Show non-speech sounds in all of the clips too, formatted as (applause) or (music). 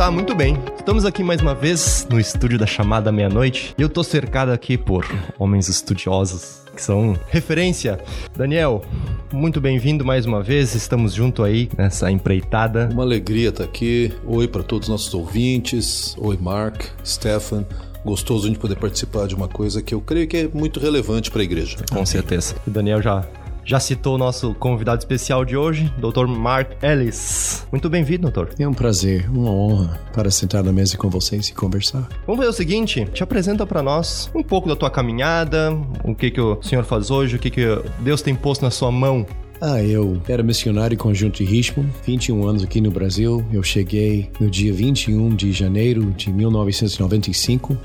Tá, muito bem. Estamos aqui mais uma vez no estúdio da Chamada Meia-Noite e eu tô cercado aqui por homens estudiosos que são referência. Daniel, muito bem-vindo mais uma vez. Estamos junto aí nessa empreitada. Uma alegria estar aqui. Oi para todos os nossos ouvintes. Oi, Mark, Stefan. Gostoso de poder participar de uma coisa que eu creio que é muito relevante para a igreja. Com certeza. O Daniel já já citou o nosso convidado especial de hoje, Dr. Mark Ellis. Muito bem-vindo, doutor. É um prazer, uma honra para sentar na mesa com vocês e conversar. Vamos ver o seguinte, te apresenta para nós um pouco da tua caminhada, o que que o senhor faz hoje, o que que Deus tem posto na sua mão ah, eu era missionário Conjunto de Richmond, 21 anos aqui no Brasil. Eu cheguei no dia 21 de janeiro de 1995.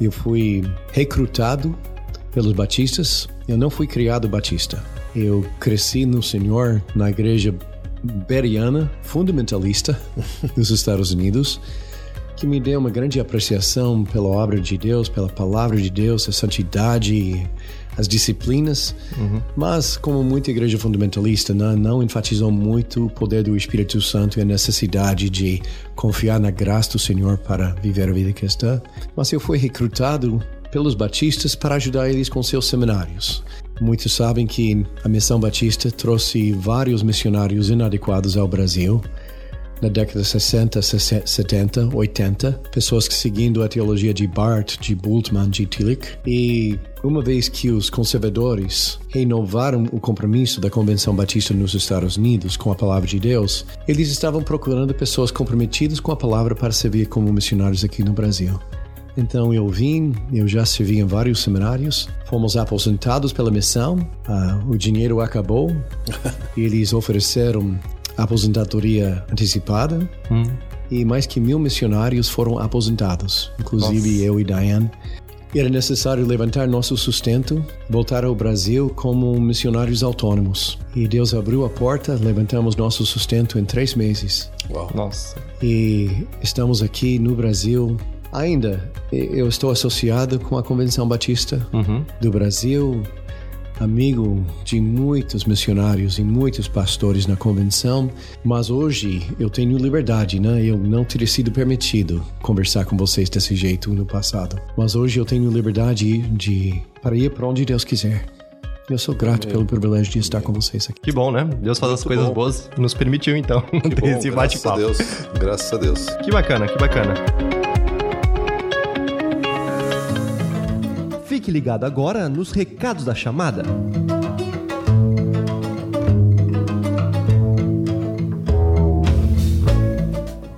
Eu fui recrutado pelos batistas. Eu não fui criado batista. Eu cresci no Senhor na igreja beriana, fundamentalista (laughs) dos Estados Unidos, que me deu uma grande apreciação pela obra de Deus, pela palavra de Deus, a santidade, as disciplinas. Uhum. Mas, como muita igreja fundamentalista, não, não enfatizou muito o poder do Espírito Santo e a necessidade de confiar na graça do Senhor para viver a vida cristã. Mas eu fui recrutado pelos batistas para ajudar eles com seus seminários. Muitos sabem que a Missão Batista trouxe vários missionários inadequados ao Brasil na década de 60, 70, 80, pessoas que seguindo a teologia de Barth, de Bultmann, de Tillich, e uma vez que os conservadores renovaram o compromisso da Convenção Batista nos Estados Unidos com a palavra de Deus, eles estavam procurando pessoas comprometidas com a palavra para servir como missionários aqui no Brasil. Então eu vim, eu já servi em vários seminários, fomos aposentados pela missão, uh, o dinheiro acabou, (laughs) eles ofereceram aposentadoria antecipada hum. e mais que mil missionários foram aposentados, inclusive Nossa. eu e Diane. Era necessário levantar nosso sustento, voltar ao Brasil como missionários autônomos. E Deus abriu a porta, levantamos nosso sustento em três meses. Uau. Nossa. E estamos aqui no Brasil Ainda, eu estou associado com a Convenção Batista uhum. do Brasil, amigo de muitos missionários e muitos pastores na convenção, mas hoje eu tenho liberdade, né? Eu não teria sido permitido conversar com vocês desse jeito no passado, mas hoje eu tenho liberdade de para ir para onde Deus quiser. Eu sou grato pelo privilégio de estar com vocês aqui. Que bom, né? Deus faz Muito as coisas bom. boas e nos permitiu então (laughs) ter esse bate-papo. Graças a Deus. Graças a Deus. Que bacana, que bacana. Fique ligado agora nos recados da chamada.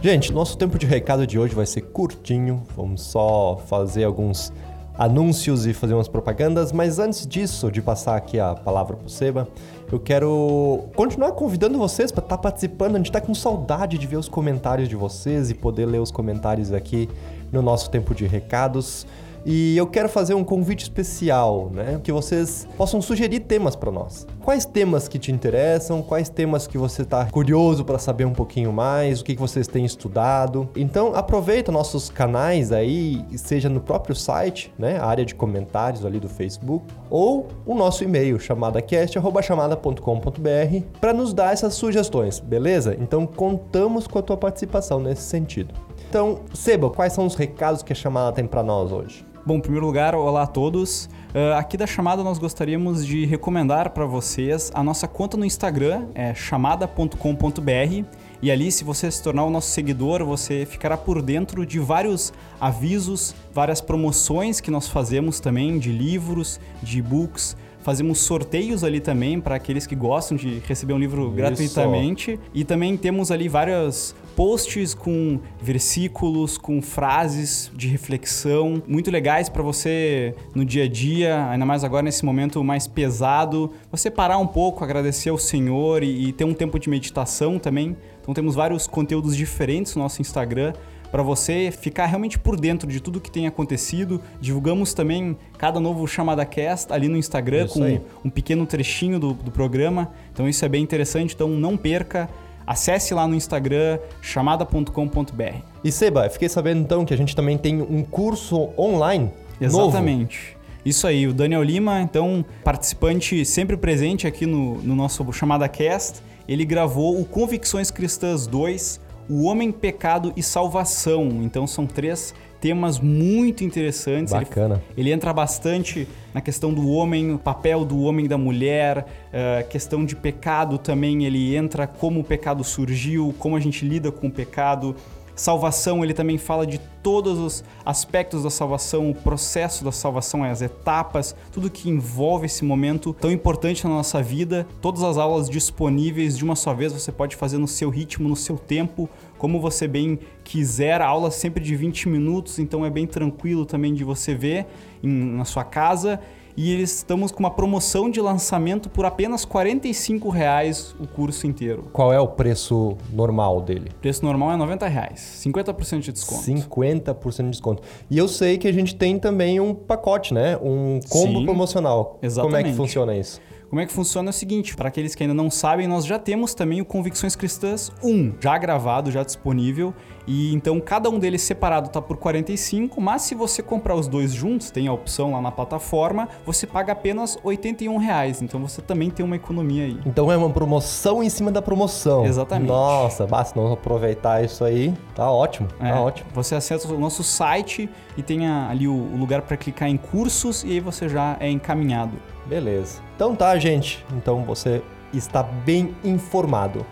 Gente, nosso tempo de recado de hoje vai ser curtinho. Vamos só fazer alguns anúncios e fazer umas propagandas, mas antes disso, de passar aqui a palavra para o Seba, eu quero continuar convidando vocês para estar tá participando. A gente está com saudade de ver os comentários de vocês e poder ler os comentários aqui no nosso tempo de recados. E eu quero fazer um convite especial, né? Que vocês possam sugerir temas para nós. Quais temas que te interessam? Quais temas que você está curioso para saber um pouquinho mais? O que, que vocês têm estudado? Então aproveita nossos canais aí, seja no próprio site, né? A área de comentários ali do Facebook, ou o nosso e-mail chamadacast@chamada.com.br para nos dar essas sugestões, beleza? Então contamos com a tua participação nesse sentido. Então, Seba, quais são os recados que a chamada tem para nós hoje? Bom, em primeiro lugar, olá a todos. Uh, aqui da chamada nós gostaríamos de recomendar para vocês a nossa conta no Instagram, é chamada.com.br. E ali, se você se tornar o nosso seguidor, você ficará por dentro de vários avisos, várias promoções que nós fazemos também de livros, de e-books. Fazemos sorteios ali também para aqueles que gostam de receber um livro Isso. gratuitamente. E também temos ali várias posts com versículos, com frases de reflexão muito legais para você no dia a dia, ainda mais agora nesse momento mais pesado, você parar um pouco, agradecer ao Senhor e, e ter um tempo de meditação também. Então temos vários conteúdos diferentes no nosso Instagram para você ficar realmente por dentro de tudo que tem acontecido. Divulgamos também cada novo Chamada Cast ali no Instagram isso com aí. um pequeno trechinho do, do programa. Então isso é bem interessante. Então não perca acesse lá no Instagram chamada.com.br. E Seba, fiquei sabendo então que a gente também tem um curso online Exatamente. novo. Isso aí, o Daniel Lima, então, participante sempre presente aqui no, no nosso Chamada Cast, ele gravou o Convicções Cristãs 2, O Homem, Pecado e Salvação. Então são três temas muito interessantes. Bacana. Ele, ele entra bastante na questão do homem, o papel do homem e da mulher, uh, questão de pecado também. Ele entra como o pecado surgiu, como a gente lida com o pecado. Salvação, ele também fala de todos os aspectos da salvação, o processo da salvação, as etapas, tudo que envolve esse momento tão importante na nossa vida. Todas as aulas disponíveis de uma só vez, você pode fazer no seu ritmo, no seu tempo, como você bem quiser. A aula sempre de 20 minutos, então é bem tranquilo também de você ver em, na sua casa e eles estamos com uma promoção de lançamento por apenas 45 reais o curso inteiro. Qual é o preço normal dele? O preço normal é 90 reais, 50% de desconto. 50% de desconto. E eu sei que a gente tem também um pacote, né? Um combo Sim, promocional. exatamente. Como é que funciona isso? Como é que funciona é o seguinte, para aqueles que ainda não sabem, nós já temos também o Convicções Cristãs 1, já gravado, já disponível, e então cada um deles separado tá por 45, mas se você comprar os dois juntos, tem a opção lá na plataforma, você paga apenas 81 reais, então você também tem uma economia aí. Então é uma promoção em cima da promoção. Exatamente. Nossa, basta não aproveitar isso aí, tá ótimo, É, tá ótimo. Você acessa o nosso site e tem ali o, o lugar para clicar em cursos e aí você já é encaminhado. Beleza. Então tá, gente. Então você está bem informado.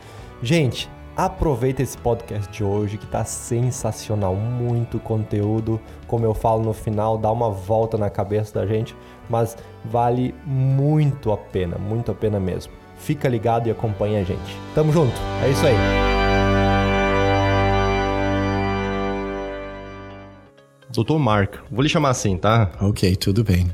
Gente, aproveita esse podcast de hoje que tá sensacional, muito conteúdo. Como eu falo no final, dá uma volta na cabeça da gente, mas vale muito a pena, muito a pena mesmo. Fica ligado e acompanha a gente. Tamo junto. É isso aí. Doutor Mark, vou lhe chamar assim, tá? Ok, tudo bem.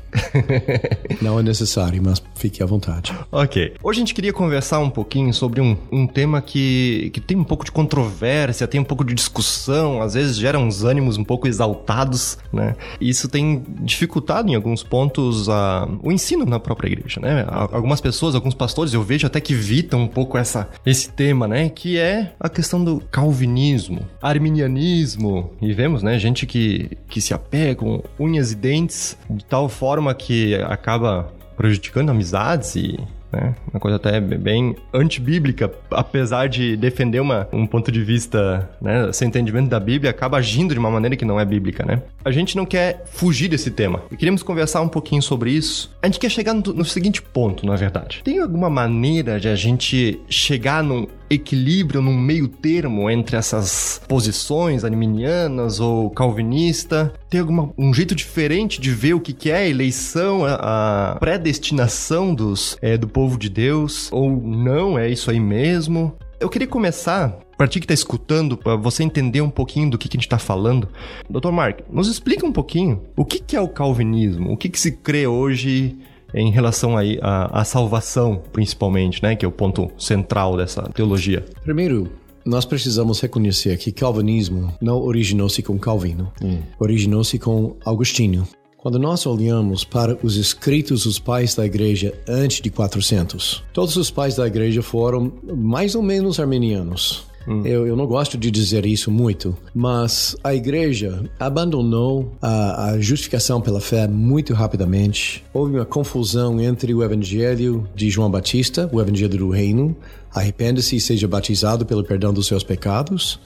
(laughs) Não é necessário, mas fique à vontade. Ok. Hoje a gente queria conversar um pouquinho sobre um, um tema que, que tem um pouco de controvérsia, tem um pouco de discussão, às vezes gera uns ânimos um pouco exaltados, né? E isso tem dificultado em alguns pontos a, o ensino na própria igreja, né? Algumas pessoas, alguns pastores, eu vejo até que evitam um pouco essa, esse tema, né? Que é a questão do calvinismo, arminianismo. E vemos, né? Gente que, que se apega com unhas e dentes de tal forma que acaba prejudicando amizades e né, uma coisa até bem antibíblica, apesar de defender uma, um ponto de vista, né, sem entendimento da Bíblia, acaba agindo de uma maneira que não é bíblica, né? A gente não quer fugir desse tema. E queríamos conversar um pouquinho sobre isso. A gente quer chegar no, no seguinte ponto, na verdade. Tem alguma maneira de a gente chegar num equilíbrio, num meio termo entre essas posições arminianas ou calvinista? Tem alguma, um jeito diferente de ver o que, que é a eleição, a, a predestinação dos, é, do povo de Deus? Ou não, é isso aí mesmo? Eu queria começar, para ti que tá escutando, para você entender um pouquinho do que, que a gente tá falando. Dr. Mark, nos explica um pouquinho o que, que é o calvinismo, o que, que se crê hoje em relação aí à, à salvação, principalmente, né? Que é o ponto central dessa teologia. Primeiro, nós precisamos reconhecer que calvinismo não originou-se com Calvino, originou-se com Agostinho. Quando nós olhamos para os escritos dos pais da igreja antes de 400, todos os pais da igreja foram mais ou menos armenianos. Eu, eu não gosto de dizer isso muito, mas a igreja abandonou a, a justificação pela fé muito rapidamente. Houve uma confusão entre o evangelho de João Batista, o evangelho do reino, arrependa-se e seja batizado pelo perdão dos seus pecados,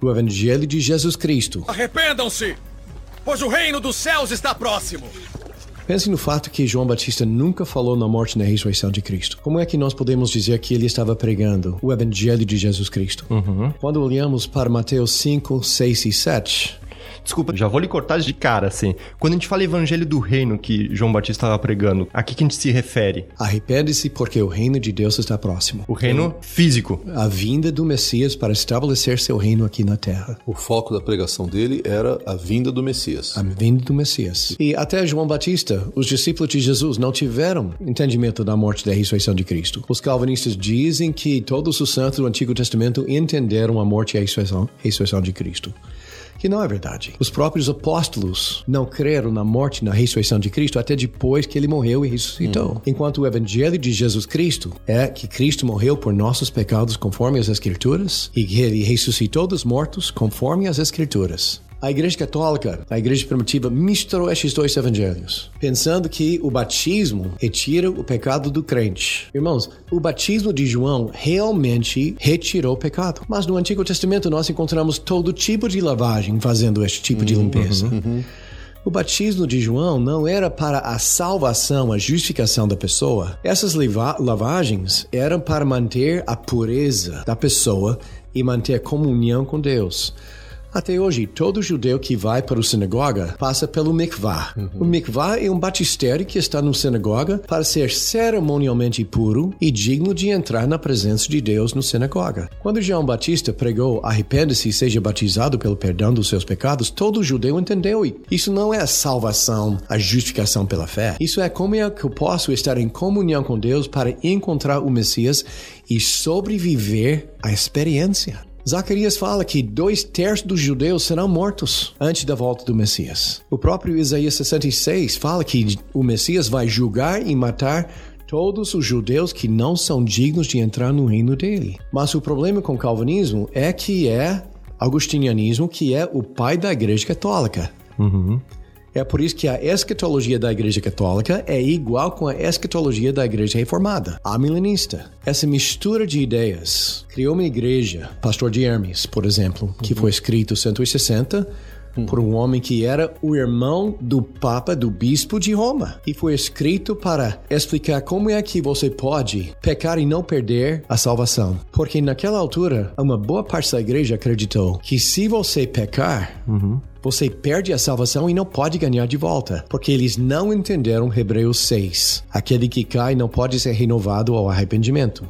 o evangelho de Jesus Cristo. Arrependam-se, pois o reino dos céus está próximo. Pense no fato que João Batista nunca falou na morte e na ressurreição de Cristo. Como é que nós podemos dizer que ele estava pregando o evangelho de Jesus Cristo? Quando olhamos para Mateus 5, 6 e 7, Desculpa, já vou lhe cortar de cara, assim. Quando a gente fala evangelho do reino que João Batista estava pregando, a que, que a gente se refere? arrepende-se porque o reino de Deus está próximo. O reino físico. A vinda do Messias para estabelecer seu reino aqui na terra. O foco da pregação dele era a vinda do Messias. A vinda do Messias. E até João Batista, os discípulos de Jesus não tiveram entendimento da morte e da ressurreição de Cristo. Os calvinistas dizem que todos os santos do Antigo Testamento entenderam a morte e a ressurreição, ressurreição de Cristo. Que não é verdade. Os próprios apóstolos não creram na morte e na ressurreição de Cristo até depois que ele morreu e ressuscitou. Enquanto o evangelho de Jesus Cristo é que Cristo morreu por nossos pecados conforme as Escrituras e que ele ressuscitou dos mortos conforme as Escrituras. A Igreja Católica, a Igreja Primitiva, misturou estes dois evangelhos, pensando que o batismo retira o pecado do crente. Irmãos, o batismo de João realmente retirou o pecado. Mas no Antigo Testamento nós encontramos todo tipo de lavagem fazendo este tipo de limpeza. O batismo de João não era para a salvação, a justificação da pessoa. Essas lava- lavagens eram para manter a pureza da pessoa e manter a comunhão com Deus. Até hoje, todo judeu que vai para a sinagoga passa pelo mikvah. O mikvah é um batistério que está na sinagoga para ser cerimonialmente puro e digno de entrar na presença de Deus na sinagoga. Quando João Batista pregou arrependa-se e seja batizado pelo perdão dos seus pecados, todo judeu entendeu. E Isso não é a salvação, a justificação pela fé. Isso é como é que eu posso estar em comunhão com Deus para encontrar o Messias e sobreviver à experiência. Zacarias fala que dois terços dos judeus serão mortos antes da volta do Messias. O próprio Isaías 66 fala que o Messias vai julgar e matar todos os judeus que não são dignos de entrar no reino dele. Mas o problema com o calvinismo é que é augustinianismo, que é o pai da Igreja Católica. É por isso que a escatologia da Igreja Católica é igual com a escatologia da Igreja Reformada, a milenista. Essa mistura de ideias criou uma igreja, Pastor de Hermes, por exemplo, que foi escrito 160 por um homem que era o irmão do Papa, do Bispo de Roma. E foi escrito para explicar como é que você pode pecar e não perder a salvação. Porque naquela altura, uma boa parte da igreja acreditou que se você pecar, você perde a salvação e não pode ganhar de volta, porque eles não entenderam Hebreus 6. Aquele que cai não pode ser renovado ao arrependimento.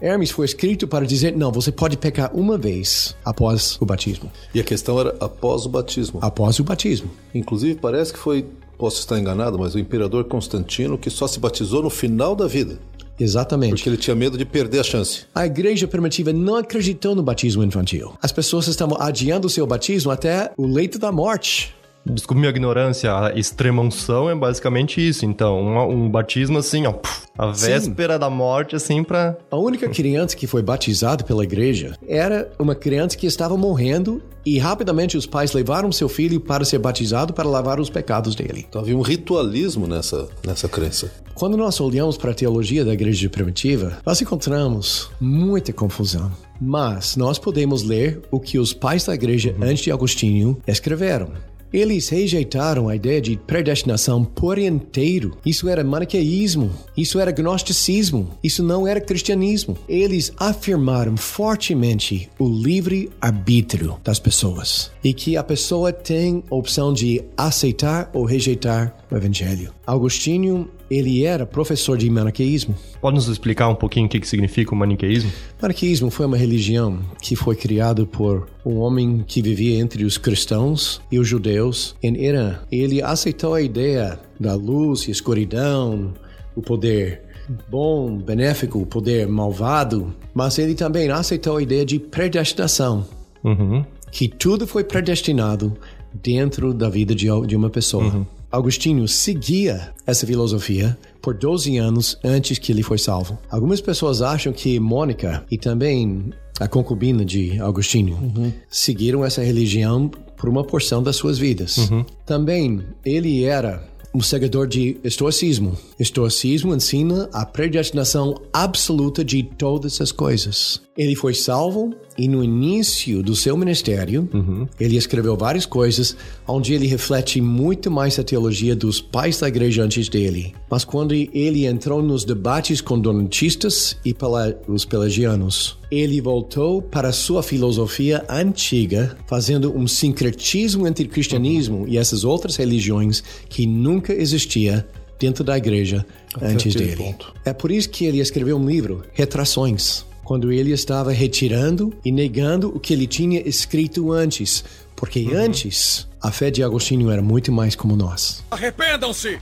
Hermes foi escrito para dizer: não, você pode pecar uma vez após o batismo. E a questão era após o batismo. Após o batismo. Inclusive, parece que foi, posso estar enganado, mas o imperador Constantino que só se batizou no final da vida, Exatamente. porque ele tinha medo de perder a chance. A igreja primitiva não acreditou no batismo infantil. As pessoas estavam adiando o seu batismo até o leito da morte. Desculpe minha ignorância, a extrema unção é basicamente isso. Então, um, um batismo assim, ó, puf, a véspera da morte, assim, pra. A única criança que foi batizada pela igreja era uma criança que estava morrendo e rapidamente os pais levaram seu filho para ser batizado para lavar os pecados dele. Então havia um ritualismo nessa, nessa crença. Quando nós olhamos para a teologia da igreja primitiva, nós encontramos muita confusão. Mas nós podemos ler o que os pais da igreja antes de Agostinho escreveram. Eles rejeitaram a ideia de predestinação por inteiro. Isso era maniqueísmo, isso era gnosticismo, isso não era cristianismo. Eles afirmaram fortemente o livre arbítrio das pessoas e que a pessoa tem opção de aceitar ou rejeitar o evangelho. Agostinho, ele era professor de maniqueísmo. Pode nos explicar um pouquinho o que, que significa o maniqueísmo? Maniqueísmo foi uma religião que foi criada por um homem que vivia entre os cristãos e os judeus em Irã. Ele aceitou a ideia da luz e escuridão, o poder bom, benéfico, o poder malvado, mas ele também aceitou a ideia de predestinação, Uhum. que tudo foi predestinado dentro da vida de, de uma pessoa. Agostinho seguia essa filosofia por 12 anos antes que ele foi salvo. Algumas pessoas acham que Mônica e também a concubina de Agostinho seguiram essa religião por uma porção das suas vidas. Também ele era um seguidor de estoicismo. Estoicismo ensina a predestinação absoluta de todas as coisas. Ele foi salvo e no início do seu ministério, ele escreveu várias coisas onde ele reflete muito mais a teologia dos pais da igreja antes dele. Mas quando ele entrou nos debates com donatistas e pela, os pelagianos, ele voltou para sua filosofia antiga, fazendo um sincretismo entre cristianismo e essas outras religiões que nunca existia dentro da igreja antes aquele dele. ponto. É por isso que ele escreveu um livro, Retrações, quando ele estava retirando e negando o que ele tinha escrito antes, porque antes a fé de Agostinho era muito mais como nós. Arrependam-se,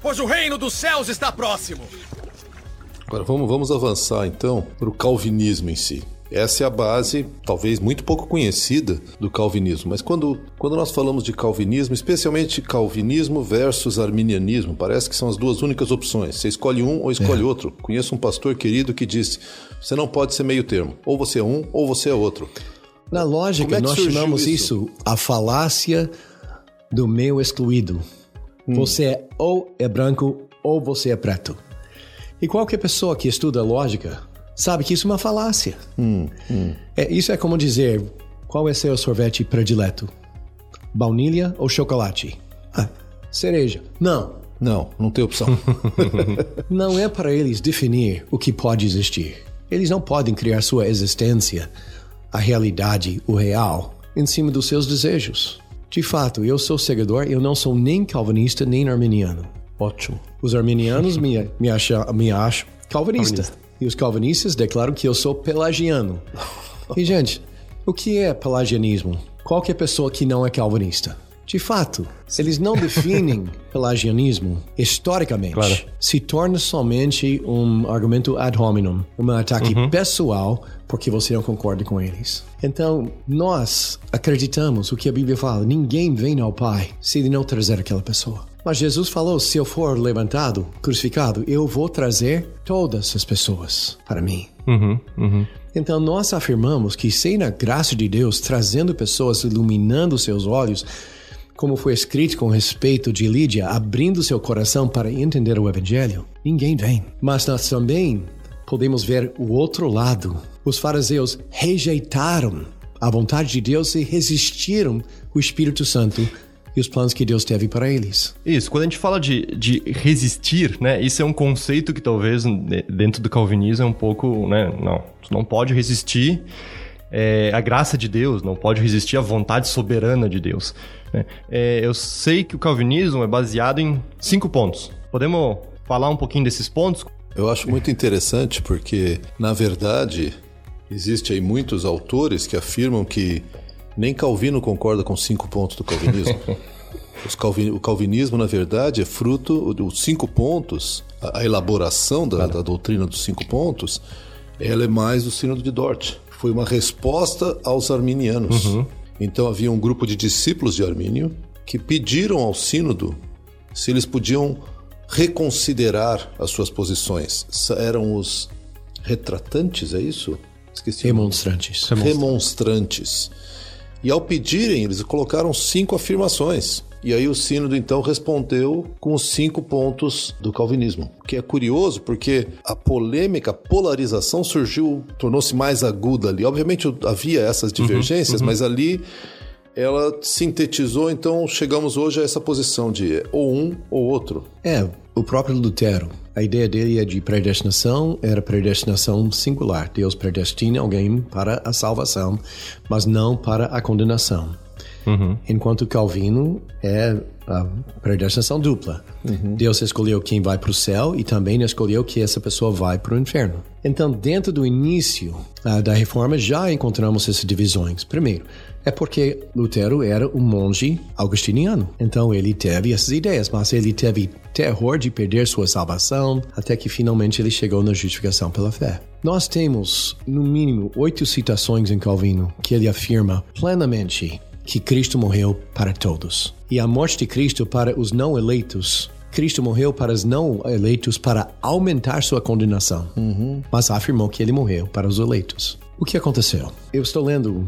pois o reino dos céus está próximo. Agora vamos, vamos avançar então para o calvinismo em si. Essa é a base, talvez muito pouco conhecida, do calvinismo. Mas quando, quando nós falamos de calvinismo, especialmente calvinismo versus arminianismo, parece que são as duas únicas opções. Você escolhe um ou escolhe é. outro. Conheço um pastor querido que disse: você não pode ser meio termo. Ou você é um ou você é outro. Na lógica, é nós chamamos isso? isso a falácia do meio excluído. Hum. Você é ou é branco ou você é preto. E qualquer pessoa que estuda lógica sabe que isso é uma falácia. Hum, hum. É, isso é como dizer: qual é seu sorvete predileto? Baunilha ou chocolate? Ah, cereja. Não. Não, não tem opção. (laughs) não é para eles definir o que pode existir. Eles não podem criar sua existência, a realidade, o real, em cima dos seus desejos. De fato, eu sou seguidor, eu não sou nem calvinista nem arminiano. Ótimo. Os arminianos me, (laughs) me, acham, me acham calvinista. calvinista. E os calvinistas declaram que eu sou pelagiano. (laughs) e, gente, o que é pelagianismo? Qualquer pessoa que não é calvinista. De fato, eles não definem (laughs) pelagianismo historicamente. Claro. Se torna somente um argumento ad hominem, um ataque uhum. pessoal porque você não concorda com eles. Então, nós acreditamos o que a Bíblia fala: ninguém vem ao Pai se ele não trazer aquela pessoa. Mas Jesus falou: se eu for levantado, crucificado, eu vou trazer todas as pessoas para mim. Uhum, uhum. Então nós afirmamos que sem a graça de Deus trazendo pessoas, iluminando seus olhos, como foi escrito com respeito de Lídia, abrindo seu coração para entender o Evangelho, ninguém vem. Mas nós também podemos ver o outro lado. Os fariseus rejeitaram a vontade de Deus e resistiram o Espírito Santo e os planos que Deus teve para eles. Isso, quando a gente fala de, de resistir, né, isso é um conceito que talvez dentro do calvinismo é um pouco, né, não, tu não pode resistir é, a graça de Deus, não pode resistir à vontade soberana de Deus. Né? É, eu sei que o calvinismo é baseado em cinco pontos. Podemos falar um pouquinho desses pontos? Eu acho muito interessante porque, na verdade, existe aí muitos autores que afirmam que nem Calvino concorda com cinco pontos do calvinismo. (laughs) Calvin, o calvinismo, na verdade, é fruto dos cinco pontos, a, a elaboração da, da, doutrina dos cinco pontos, ela é mais do sínodo de Dort. Foi uma resposta aos arminianos. Uhum. Então havia um grupo de discípulos de Armínio que pediram ao sínodo se eles podiam reconsiderar as suas posições. Eram os retratantes, é isso? Esqueci. Remonstrantes. Remonstrantes. E ao pedirem, eles colocaram cinco afirmações. E aí o sínodo então respondeu com os cinco pontos do calvinismo, que é curioso porque a polêmica, a polarização surgiu, tornou-se mais aguda ali. Obviamente havia essas uhum, divergências, uhum, uhum. mas ali ela sintetizou, então chegamos hoje a essa posição de ou um ou outro. É, o próprio Lutero. A ideia dele é de predestinação, era predestinação singular. Deus predestina alguém para a salvação, mas não para a condenação. Uhum. Enquanto Calvino é a predestinação dupla. Uhum. Deus escolheu quem vai para o céu e também escolheu que essa pessoa vai para o inferno. Então, dentro do início uh, da reforma, já encontramos essas divisões. Primeiro, é porque Lutero era um monge augustiniano. Então, ele teve essas ideias, mas ele teve terror de perder sua salvação, até que finalmente ele chegou na justificação pela fé. Nós temos, no mínimo, oito citações em Calvino que ele afirma plenamente que Cristo morreu para todos. E a morte de Cristo para os não eleitos Cristo morreu para os não eleitos para aumentar sua condenação, uhum. mas afirmou que ele morreu para os eleitos. O que aconteceu? Eu estou lendo,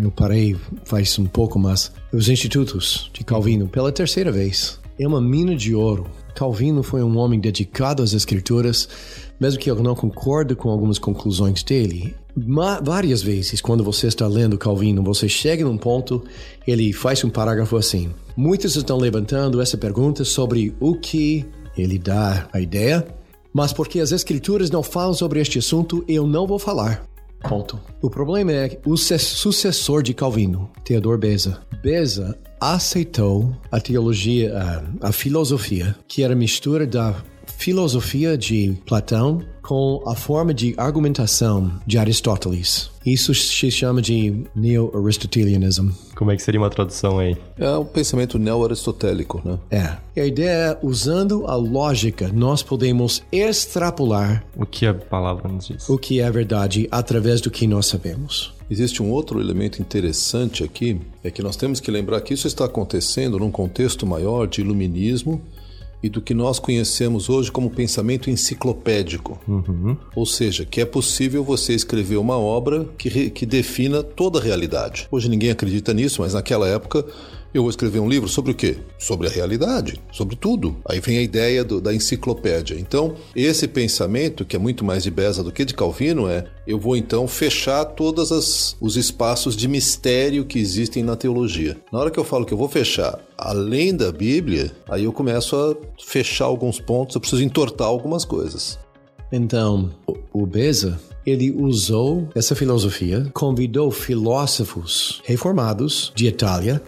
eu parei faz um pouco, mas os Institutos de Calvino pela terceira vez. É uma mina de ouro. Calvino foi um homem dedicado às Escrituras, mesmo que eu não concorde com algumas conclusões dele. Várias vezes, quando você está lendo Calvino, você chega num ponto, ele faz um parágrafo assim. Muitos estão levantando essa pergunta sobre o que ele dá a ideia, mas porque as escrituras não falam sobre este assunto, eu não vou falar. Ponto. O problema é o sucessor de Calvino, Theodor Beza, Beza aceitou a teologia, a, a filosofia, que era mistura da filosofia de Platão com a forma de argumentação de Aristóteles. Isso se chama de neo-aristotelianism. Como é que seria uma tradução aí? É um pensamento neo-aristotélico, né? É. A ideia é, usando a lógica, nós podemos extrapolar O que a palavra nos diz? o que é verdade através do que nós sabemos. Existe um outro elemento interessante aqui, é que nós temos que lembrar que isso está acontecendo num contexto maior de iluminismo e do que nós conhecemos hoje como pensamento enciclopédico. Ou seja, que é possível você escrever uma obra que, que defina toda a realidade. Hoje ninguém acredita nisso, mas naquela época eu vou escrever um livro sobre o quê? Sobre a realidade, sobre tudo. Aí vem a ideia do- da enciclopédia. Então, esse pensamento, que é muito mais de Beza do que de Calvino, é eu vou então fechar todos os espaços de mistério que existem na teologia. Na hora que eu falo que eu vou fechar além da Bíblia, aí eu começo a fechar alguns pontos, eu preciso entortar algumas coisas. Então, o Beza, ele usou essa filosofia, convidou filósofos reformados de Itália,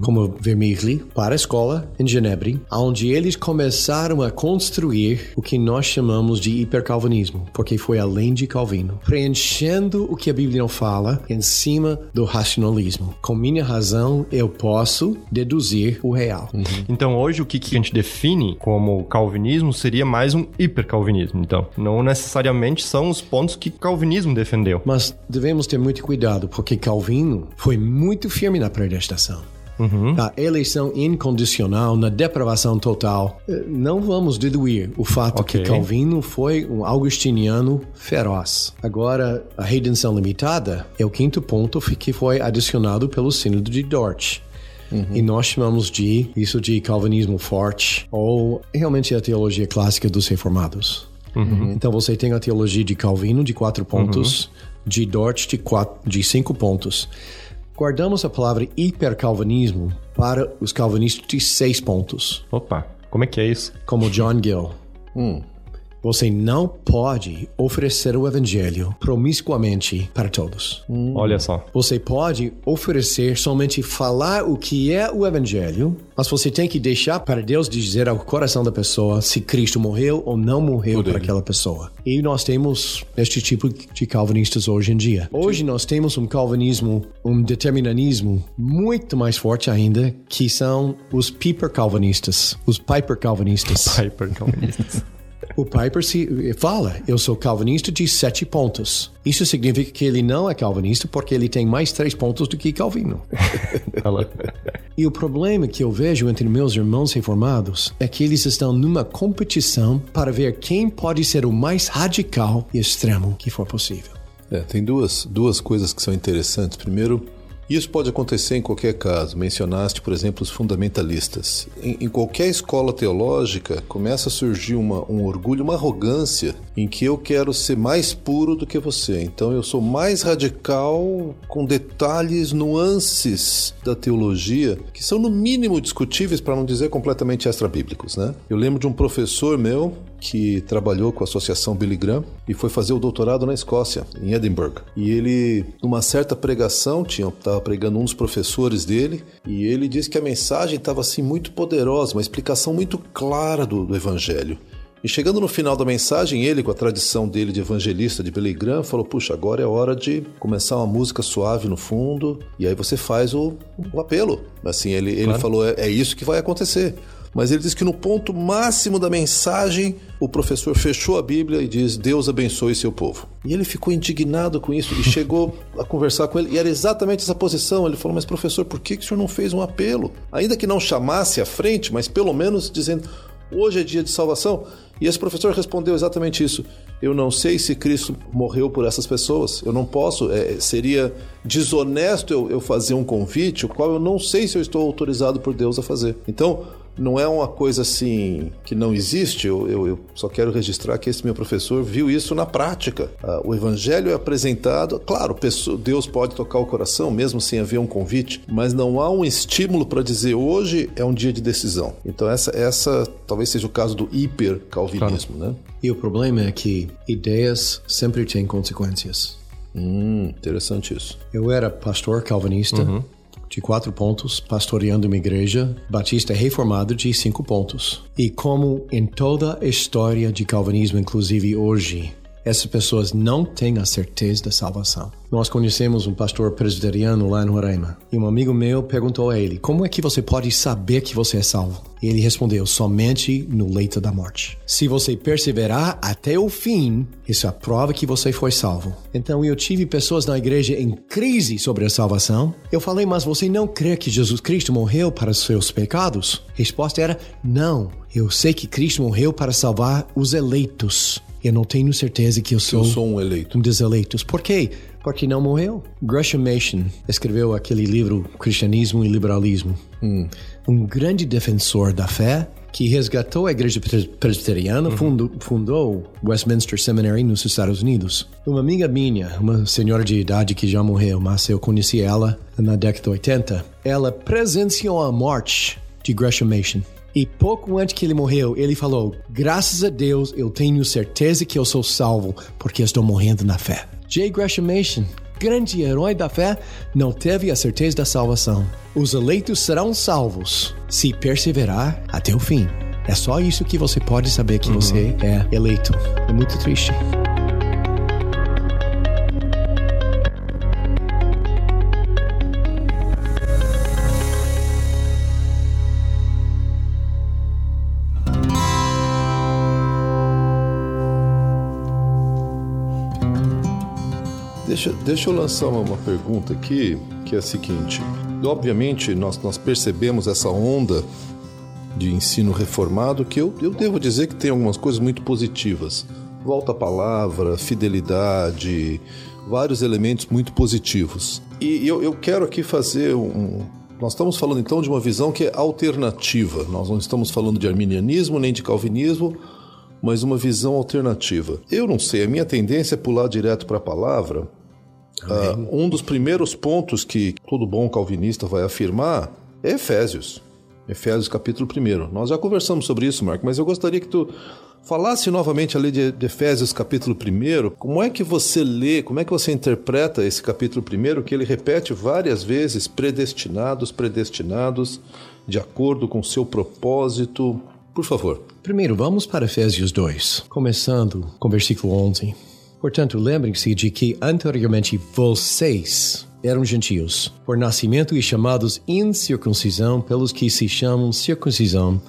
como Vermigli, para a escola em Genebra, onde eles começaram a construir o que nós chamamos de hipercalvinismo, porque foi além de Calvino, preenchendo o que a Bíblia não fala em cima do racionalismo. Com minha razão, eu posso deduzir o real. Então, hoje, o que, que a gente define como calvinismo seria mais um hipercalvinismo. Então, não necessariamente são os pontos que calvinismo defendeu. Mas devemos ter muito cuidado, porque Calvino foi muito firme na predestinação. A eleição incondicional, na depravação total. Eh, Não vamos diluir o fato Ok. que Calvino foi um augustiniano feroz. Agora, a redenção limitada é o quinto ponto que foi adicionado pelo Sínodo de Dort. E nós chamamos de isso de calvinismo forte, ou realmente a teologia clássica dos reformados. Então você tem a teologia de Calvino de quatro pontos, de Dort de, quatro, de cinco pontos. Guardamos a palavra hipercalvinismo para os calvinistas de seis pontos, Opa, como é que é isso? como John Gill. Você não pode oferecer o evangelho promiscuamente para todos. Olha só. Você pode oferecer somente falar o que é o evangelho, mas você tem que deixar para Deus dizer ao coração da pessoa se Cristo morreu ou não morreu para aquela pessoa. E nós temos este tipo de calvinistas hoje em dia. Hoje nós temos um calvinismo, um determinismo muito mais forte ainda, que são os Piper calvinistas, os Piper calvinistas. Piper calvinistas. (laughs) O Piper se fala, eu sou calvinista de sete pontos. Isso significa que ele não é calvinista porque ele tem mais três pontos do que Calvino. (laughs) E o problema que eu vejo entre meus irmãos reformados é que eles estão numa competição para ver quem pode ser o mais radical e extremo que for possível. É, tem duas, duas coisas que são interessantes. Primeiro, isso pode acontecer em qualquer caso. Mencionaste, por exemplo, os fundamentalistas. Em, em qualquer escola teológica, começa a surgir uma, um orgulho, uma arrogância em que eu quero ser mais puro do que você. Então eu sou mais radical com detalhes, nuances da teologia que são no mínimo discutíveis, para não dizer completamente extra-bíblicos, né? Eu lembro de um professor meu que trabalhou com a Associação Billy Graham e foi fazer o doutorado na Escócia, em Edinburgh. E ele, numa certa pregação, tinha estava pregando um dos professores dele, e ele disse que a mensagem estava assim muito poderosa, uma explicação muito clara do, do evangelho. E chegando no final da mensagem, ele, com a tradição dele de evangelista de Billy Graham, falou: Puxa, agora é hora de começar uma música suave no fundo, e aí você faz o, o apelo. Assim, ele, ele falou: é, é isso que vai acontecer. Mas ele diz que no ponto máximo da mensagem, o professor fechou a Bíblia e diz: Deus abençoe seu povo. E ele ficou indignado com isso e chegou a conversar com ele. E era exatamente essa posição. Ele falou: Mas professor, por que, que o senhor não fez um apelo? Ainda que não chamasse à frente, mas pelo menos dizendo: Hoje é dia de salvação. E esse professor respondeu exatamente isso. Eu não sei se Cristo morreu por essas pessoas. Eu não posso. é, seria desonesto eu, eu fazer um convite, o qual eu não sei se eu estou autorizado por Deus a fazer. Então, não é uma coisa assim que não existe. Eu, eu, eu só quero registrar que esse meu professor viu isso na prática. Ah, o evangelho é apresentado, claro, Deus pode tocar o coração, mesmo sem haver um convite, mas não há um estímulo para dizer hoje é um dia de decisão. Então, essa, essa talvez seja o caso do hipercalvinismo, né? E o problema é que ideias sempre têm consequências. Hum, interessante isso. Eu era pastor calvinista de quatro pontos, pastoreando uma igreja batista reformada de cinco pontos. E como em toda a história de calvinismo, inclusive hoje, essas pessoas não têm a certeza da salvação. Nós conhecemos um pastor presbiteriano lá em Roraima e um amigo meu perguntou a ele: Como é que você pode saber que você é salvo? E ele respondeu: Somente no leito da morte. Se você perseverar até o fim, isso é a prova que você foi salvo. Então eu tive pessoas na igreja em crise sobre a salvação. Eu falei: Mas você não crê que Jesus Cristo morreu para os seus pecados? A resposta era: Não. Eu sei que Cristo morreu para salvar os eleitos. Eu não tenho certeza que eu sou, eu sou um eleito. Um dos eleitos. Por quê? Porque não morreu. Gresham Machen escreveu aquele livro Cristianismo e Liberalismo. Hum. Um grande defensor da fé que resgatou a igreja presbiteriana, uhum. fundou, fundou Westminster Seminary nos Estados Unidos. Uma amiga minha, uma senhora de idade que já morreu, mas eu conheci ela na década de 80, ela presenciou a morte de Gresham Machen. E pouco antes que ele morreu, ele falou: Graças a Deus, eu tenho certeza que eu sou salvo, porque estou morrendo na fé. J. Gresham Machen, grande herói da fé, não teve a certeza da salvação. Os eleitos serão salvos se perseverar até o fim. É só isso que você pode saber que uhum. você é eleito. É muito triste. Deixa, deixa eu lançar uma, pergunta aqui, que é a seguinte. Obviamente, nós, nós percebemos essa onda de ensino reformado que eu, eu devo dizer que tem algumas coisas muito positivas. Volta à palavra, fidelidade, vários elementos muito positivos. E eu, eu quero aqui fazer um. Nós estamos falando então de uma visão que é alternativa. Nós não estamos falando de arminianismo nem de calvinismo, mas uma visão alternativa. Eu não sei, a minha tendência é pular direto para a palavra, Uh, um dos primeiros pontos que todo bom calvinista vai afirmar é Efésios. Efésios capítulo 1. Nós já conversamos sobre isso, Marco, mas eu gostaria que tu falasse novamente ali de, de Efésios capítulo 1. Como é que você lê, como é que você interpreta esse capítulo 1, que ele repete várias vezes predestinados, predestinados, de acordo com o seu propósito? Por favor. Primeiro, vamos para Efésios 2, começando com versículo 11. Portanto, lembrem-se de que anteriormente vocês eram gentios, por nascimento e chamados incircuncisão pelos que se chamam circuncisão,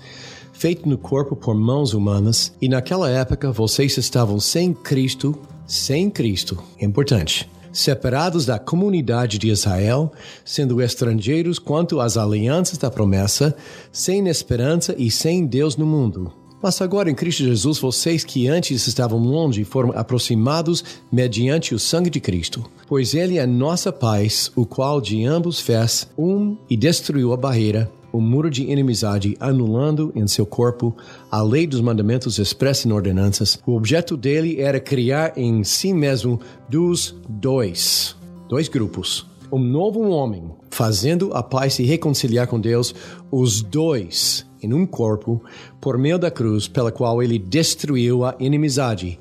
feito no corpo por mãos humanas, e naquela época vocês estavam sem Cristo, sem Cristo, importante, separados da comunidade de Israel, sendo estrangeiros quanto às alianças da promessa, sem esperança e sem Deus no mundo. Mas agora em Cristo Jesus, vocês que antes estavam longe foram aproximados mediante o sangue de Cristo. Pois Ele é nossa paz, o qual de ambos fez um e destruiu a barreira, o muro de inimizade, anulando em seu corpo a lei dos mandamentos expressa em ordenanças. O objeto dele era criar em si mesmo dos dois, dois grupos, um novo homem, fazendo a paz se reconciliar com Deus, os dois em um corpo, por meio da cruz, pela qual ele destruiu a inimizade.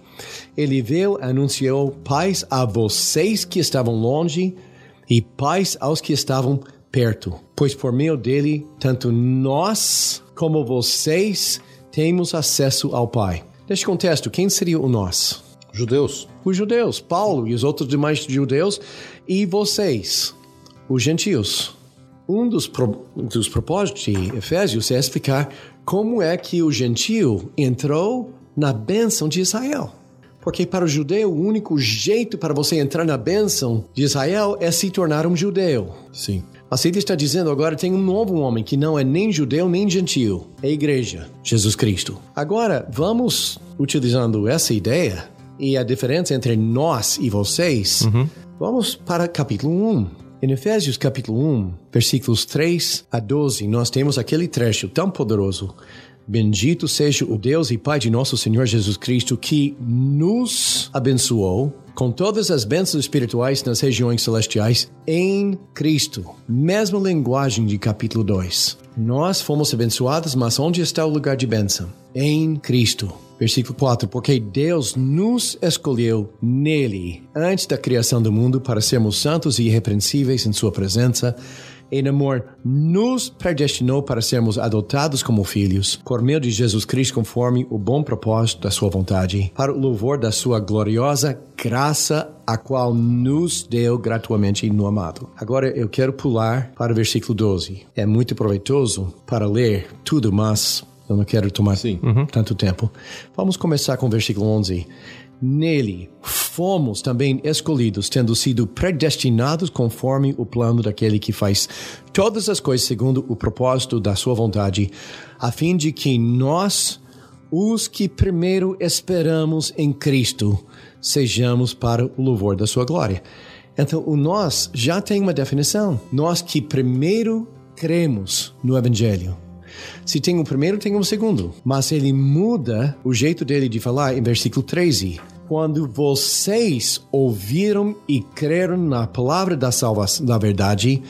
Ele veio e anunciou paz a vocês que estavam longe e paz aos que estavam perto, pois por meio dele, tanto nós como vocês temos acesso ao Pai. Neste contexto, quem seria o nós? Judeus. Os judeus, Paulo e os outros demais judeus, e vocês, os gentios. Um dos, pro, dos propósitos de Efésios é explicar como é que o gentio entrou na bênção de Israel. Porque para o judeu, o único jeito para você entrar na bênção de Israel é se tornar um judeu. Sim. Mas ele está dizendo agora tem um novo homem que não é nem judeu nem gentio. É a igreja, Jesus Cristo. Agora, vamos utilizando essa ideia e a diferença entre nós e vocês, uhum. vamos para capítulo 1. Em Efésios capítulo 1, versículos 3 a 12, nós temos aquele trecho tão poderoso. Bendito seja o Deus e Pai de nosso Senhor Jesus Cristo, que nos abençoou com todas as bênçãos espirituais nas regiões celestiais em Cristo. Mesma linguagem de capítulo 2. Nós fomos abençoados, mas onde está o lugar de bênção? Em Cristo. Versículo 4: Porque Deus nos escolheu nele antes da criação do mundo para sermos santos e irrepreensíveis em Sua presença, em amor, nos predestinou para sermos adotados como filhos, por meio de Jesus Cristo, conforme o bom propósito da Sua vontade, para o louvor da Sua gloriosa graça, a qual nos deu gratuitamente no amado. Agora eu quero pular para o versículo 12. É muito proveitoso para ler tudo, mas eu não quero tomar Sim. tanto tempo. Vamos começar com o versículo 11. Nele fomos também escolhidos, tendo sido predestinados conforme o plano daquele que faz todas as coisas segundo o propósito da sua vontade, a fim de que nós, os que primeiro esperamos em Cristo, sejamos para o louvor da sua glória. Então, o nós já tem uma definição. Nós que primeiro cremos no Evangelho. Se tem um primeiro, tem um segundo. Mas ele muda o jeito dele de falar em versículo 13. Quando vocês ouviram e creram na palavra da salvação, da verdade,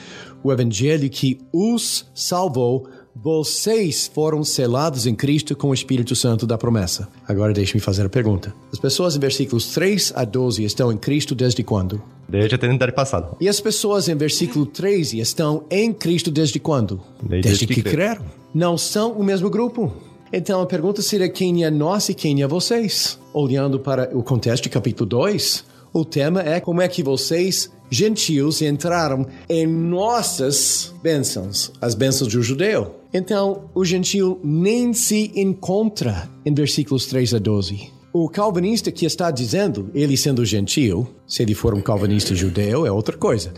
o evangelho que os salvou, vocês foram selados em Cristo com o Espírito Santo da promessa. Agora deixe-me fazer a pergunta. As pessoas em versículos 3 a 12 estão em Cristo desde quando? Desde a eternidade passada. E as pessoas em versículo 13 estão em Cristo desde quando? Desde que que creram. Não são o mesmo grupo. Então a pergunta seria quem é nós e quem é vocês? Olhando para o contexto de capítulo 2, o tema é como é que vocês, gentios, entraram em nossas bênçãos, as bênçãos do judeu. Então o gentio nem se encontra em versículos 3 a 12. O calvinista que está dizendo, ele sendo gentio, se ele for um calvinista judeu, é outra coisa.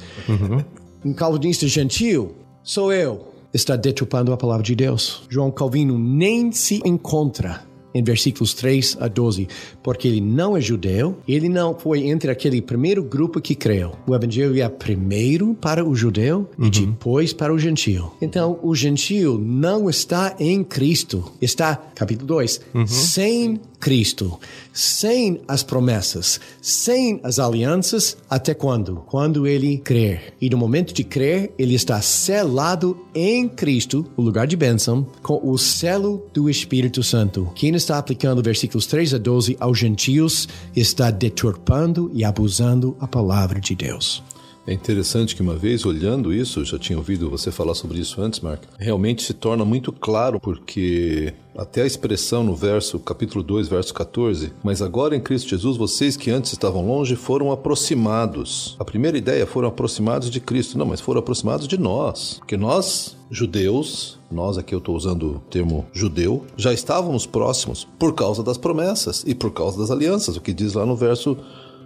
Um calvinista gentio sou eu. Está deturpando a palavra de Deus. João Calvino nem se encontra em versículos 3 a 12, porque ele não é judeu, ele não foi entre aquele primeiro grupo que creu. O evangelho é primeiro para o judeu e depois para o gentio. Então, o gentio não está em Cristo, está, capítulo 2, sem Cristo, sem as promessas, sem as alianças, até quando? Quando ele crer. E no momento de crer, ele está selado em Cristo, o lugar de bênção, com o selo do Espírito Santo. Quem está aplicando versículos 3 a 12 aos gentios está deturpando e abusando a palavra de Deus. É interessante que uma vez olhando isso, já tinha ouvido você falar sobre isso antes, Mark, realmente se torna muito claro porque até a expressão no verso capítulo 2, verso 14, mas agora em Cristo Jesus vocês que antes estavam longe foram aproximados. A primeira ideia foram aproximados de Cristo, não, mas foram aproximados de nós, porque nós judeus, nós aqui eu estou usando o termo judeu, já estávamos próximos por causa das promessas e por causa das alianças, o que diz lá no verso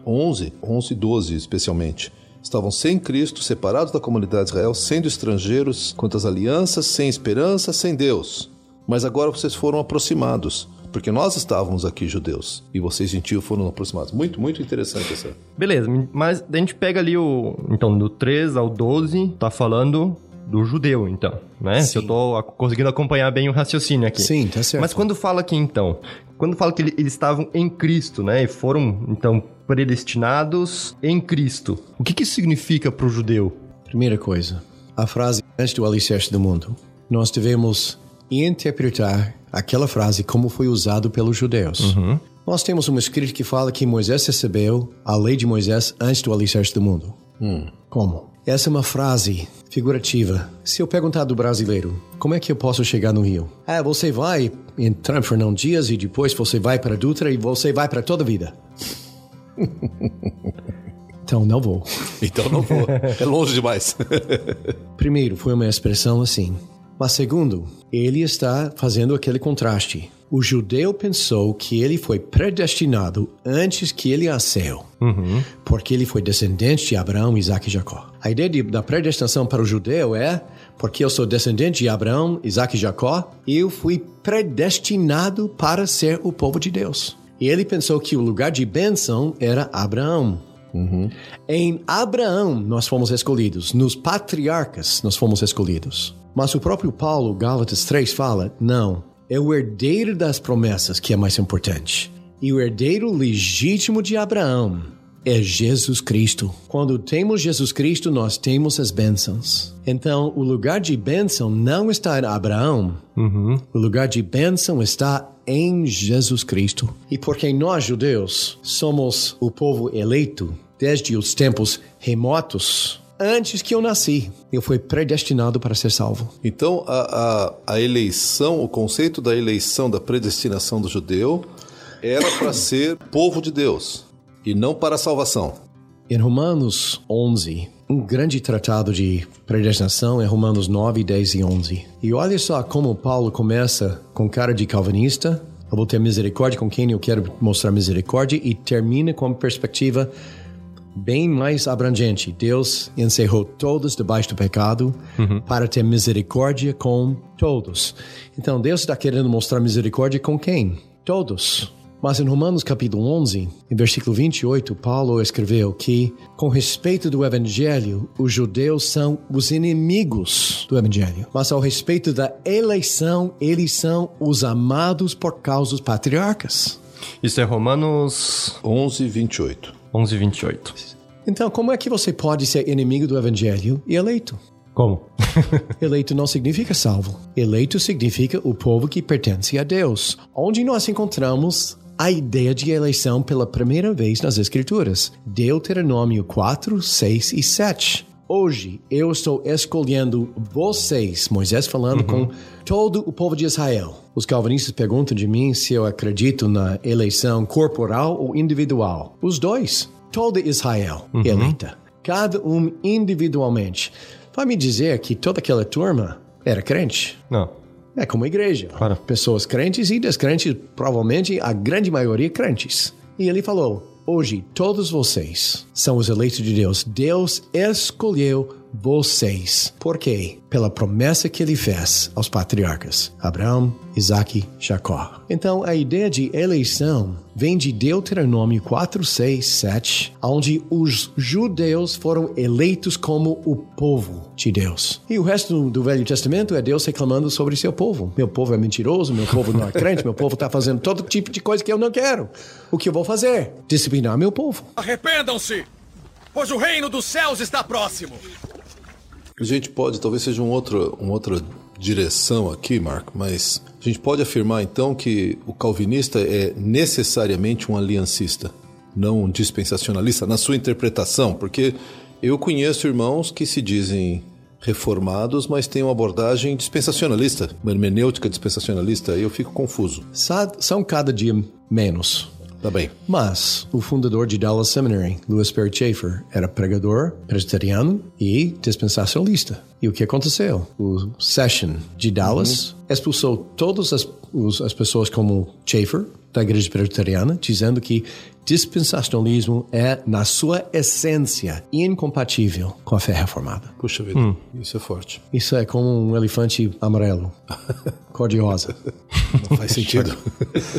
11, 11 e 12 especialmente. Estavam sem Cristo, separados da comunidade de Israel, sendo estrangeiros, quanto às alianças, sem esperança, sem Deus. Mas agora vocês foram aproximados, porque nós estávamos aqui judeus e vocês gentios foram aproximados. Muito, muito interessante essa. Beleza, mas a gente pega ali o. Então, do 3 ao 12, tá falando do judeu, então, né? Se eu tô conseguindo acompanhar bem o raciocínio aqui. Sim, tá certo. Mas quando fala aqui, então, quando fala que ele- eles estavam em Cristo, né? E foram, então, predestinados em Cristo. O que que isso significa pro judeu? Primeira coisa, a frase antes do alicerce do mundo. Nós devemos interpretar aquela frase como foi usado pelos judeus. Nós temos um escrito que fala que Moisés recebeu a lei de Moisés antes do alicerce do mundo. Como? Essa é uma frase figurativa. Se eu perguntar do brasileiro, como é que eu posso chegar no Rio? Ah, você vai entrar em Fernão Dias e depois você vai para Dutra e você vai para toda a vida. (laughs) então não vou. Então não vou. é longe demais. (laughs) Primeiro, foi uma expressão assim. Mas segundo, ele está fazendo aquele contraste. O judeu pensou que ele foi predestinado antes que ele nasceu, porque ele foi descendente de Abraão, Isaac e Jacó. A ideia de- da predestinação para o judeu é porque eu sou descendente de Abraão, Isaac e Jacó, eu fui predestinado para ser o povo de Deus. E ele pensou que o lugar de bênção era Abraão. Em Abraão nós fomos escolhidos, nos patriarcas nós fomos escolhidos. Mas o próprio Paulo, Gálatas 3, fala: não, é o herdeiro das promessas que é mais importante. E o herdeiro legítimo de Abraão é Jesus Cristo. Quando temos Jesus Cristo, nós temos as bênçãos. Então, o lugar de bênção não está em Abraão, o lugar de bênção está em Jesus Cristo. E porque nós, judeus, somos o povo eleito desde os tempos remotos, antes que eu nasci, eu fui predestinado para ser salvo. Então, a, a, a eleição, o conceito da eleição, da predestinação do judeu, era para ser povo de Deus e não para a salvação. Em Romanos 11, um grande tratado de predestinação é Romanos 9, 10 e 11. E olha só como Paulo começa com cara de calvinista, eu vou ter misericórdia com quem eu quero mostrar misericórdia, e termina com uma perspectiva bem mais abrangente. Deus encerrou todos debaixo do pecado para ter misericórdia com todos. Então, Deus está querendo mostrar misericórdia com quem? Todos. Mas em Romanos capítulo 11, em versículo 28, Paulo escreveu que, com respeito do evangelho, os judeus são os inimigos do evangelho. Mas ao respeito da eleição, eles são os amados por causa dos patriarcas. Isso é Romanos 11, 28. 11, 28. Então, como é que você pode ser inimigo do evangelho e eleito? Como? (laughs) Eleito não significa salvo. Eleito significa o povo que pertence a Deus. Onde nós encontramos a ideia de eleição pela primeira vez nas Escrituras. Deuteronômio 4, 6 e 7. Hoje eu estou escolhendo vocês, Moisés falando com todo o povo de Israel. Os calvinistas perguntam de mim se eu acredito na eleição corporal ou individual. Os dois. Toda Israel eleita. Cada um individualmente. Vai me dizer que toda aquela turma era crente? Não. É como a igreja. Claro. Pessoas crentes e descrentes, provavelmente a grande maioria crentes. E ele falou: Hoje todos vocês são os eleitos de Deus. Deus escolheu vocês. Por quê? Pela promessa que ele fez aos patriarcas: Abraão, Isaac, Jacó. Então a ideia de eleição vem de Deuteronômio 4, 6, 7, onde os judeus foram eleitos como o povo de Deus. E o resto do Velho Testamento é Deus reclamando sobre seu povo. Meu povo é mentiroso, meu povo não é (laughs) crente, meu povo está fazendo todo tipo de coisa que eu não quero. O que eu vou fazer? Disciplinar meu povo. Arrependam-se, pois o reino dos céus está próximo. A gente pode, talvez seja um outro, uma outra direção aqui, Marco, mas a gente pode afirmar então que o calvinista é necessariamente um aliancista, não um dispensacionalista, na sua interpretação, porque eu conheço irmãos que se dizem reformados, mas têm uma abordagem dispensacionalista, uma hermenêutica dispensacionalista, aí eu fico confuso. São cada dia menos. Tá bem. Mas o fundador de Dallas Seminary, Louis Perry Schaeffer, era pregador, presbiteriano e dispensacionalista. E o que aconteceu? O Session de Dallas expulsou todas as, as pessoas como Schaeffer, da igreja presbiteriana, dizendo que dispensacionalismo é, na sua essência, incompatível com a fé reformada. Puxa vida, isso é forte. Isso é como um elefante amarelo, (laughs) cor-de-rosa. Não faz sentido.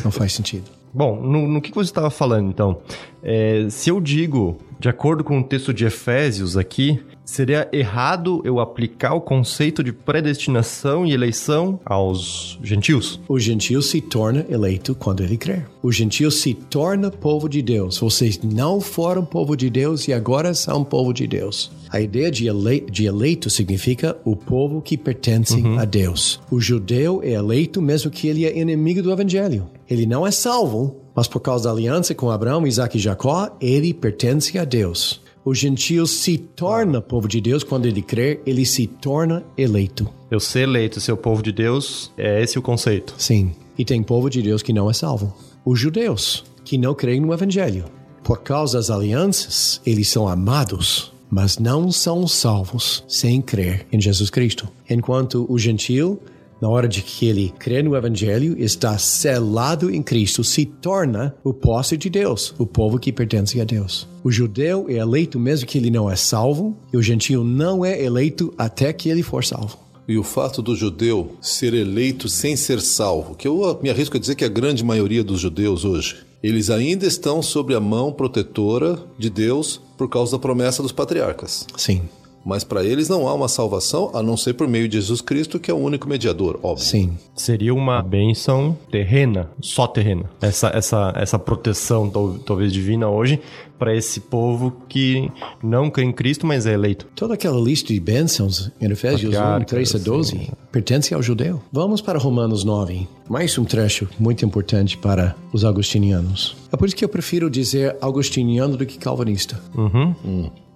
Não faz sentido. Bom, no, no que você estava falando, então? É, se eu digo, de acordo com o texto de Efésios aqui, seria errado eu aplicar o conceito de predestinação e eleição aos gentios? O gentio se torna eleito quando ele crer. O gentio se torna povo de Deus. Vocês não foram povo de Deus e agora são povo de Deus. A ideia de, ele- de eleito significa o povo que pertence a Deus. O judeu é eleito mesmo que ele é inimigo do evangelho. Ele não é salvo, mas por causa da aliança com Abraão, Isaac e Jacó, ele pertence a Deus. O gentio se torna povo de Deus quando ele crer, ele se torna eleito. Eu ser eleito, ser o povo de Deus, é esse o conceito. Sim. E tem povo de Deus que não é salvo. Os judeus, que não creem no Evangelho. Por causa das alianças, eles são amados, mas não são salvos sem crer em Jesus Cristo. Enquanto o gentil, na hora de que ele crê no Evangelho, está selado em Cristo, se torna o posse de Deus, o povo que pertence a Deus. O judeu é eleito mesmo que ele não é salvo, e o gentil não é eleito até que ele for salvo. E o fato do judeu ser eleito sem ser salvo, que eu me arrisco a dizer que a grande maioria dos judeus hoje, eles ainda estão sob a mão protetora de Deus por causa da promessa dos patriarcas. Sim, Mas para eles não há uma salvação a não ser por meio de Jesus Cristo, que é o único mediador, óbvio. sim. Seria uma bênção terrena, só terrena. Essa, essa, essa proteção, tal- talvez divina hoje, para esse povo que não crê em Cristo, mas é eleito. Toda aquela lista de bênçãos em Efésios 1, Patriarcas, 3 a 12 pertence ao judeu. Vamos para Romanos 9. Mais um trecho muito importante para os agostinianos. É por isso que eu prefiro dizer agostiniano do que calvinista.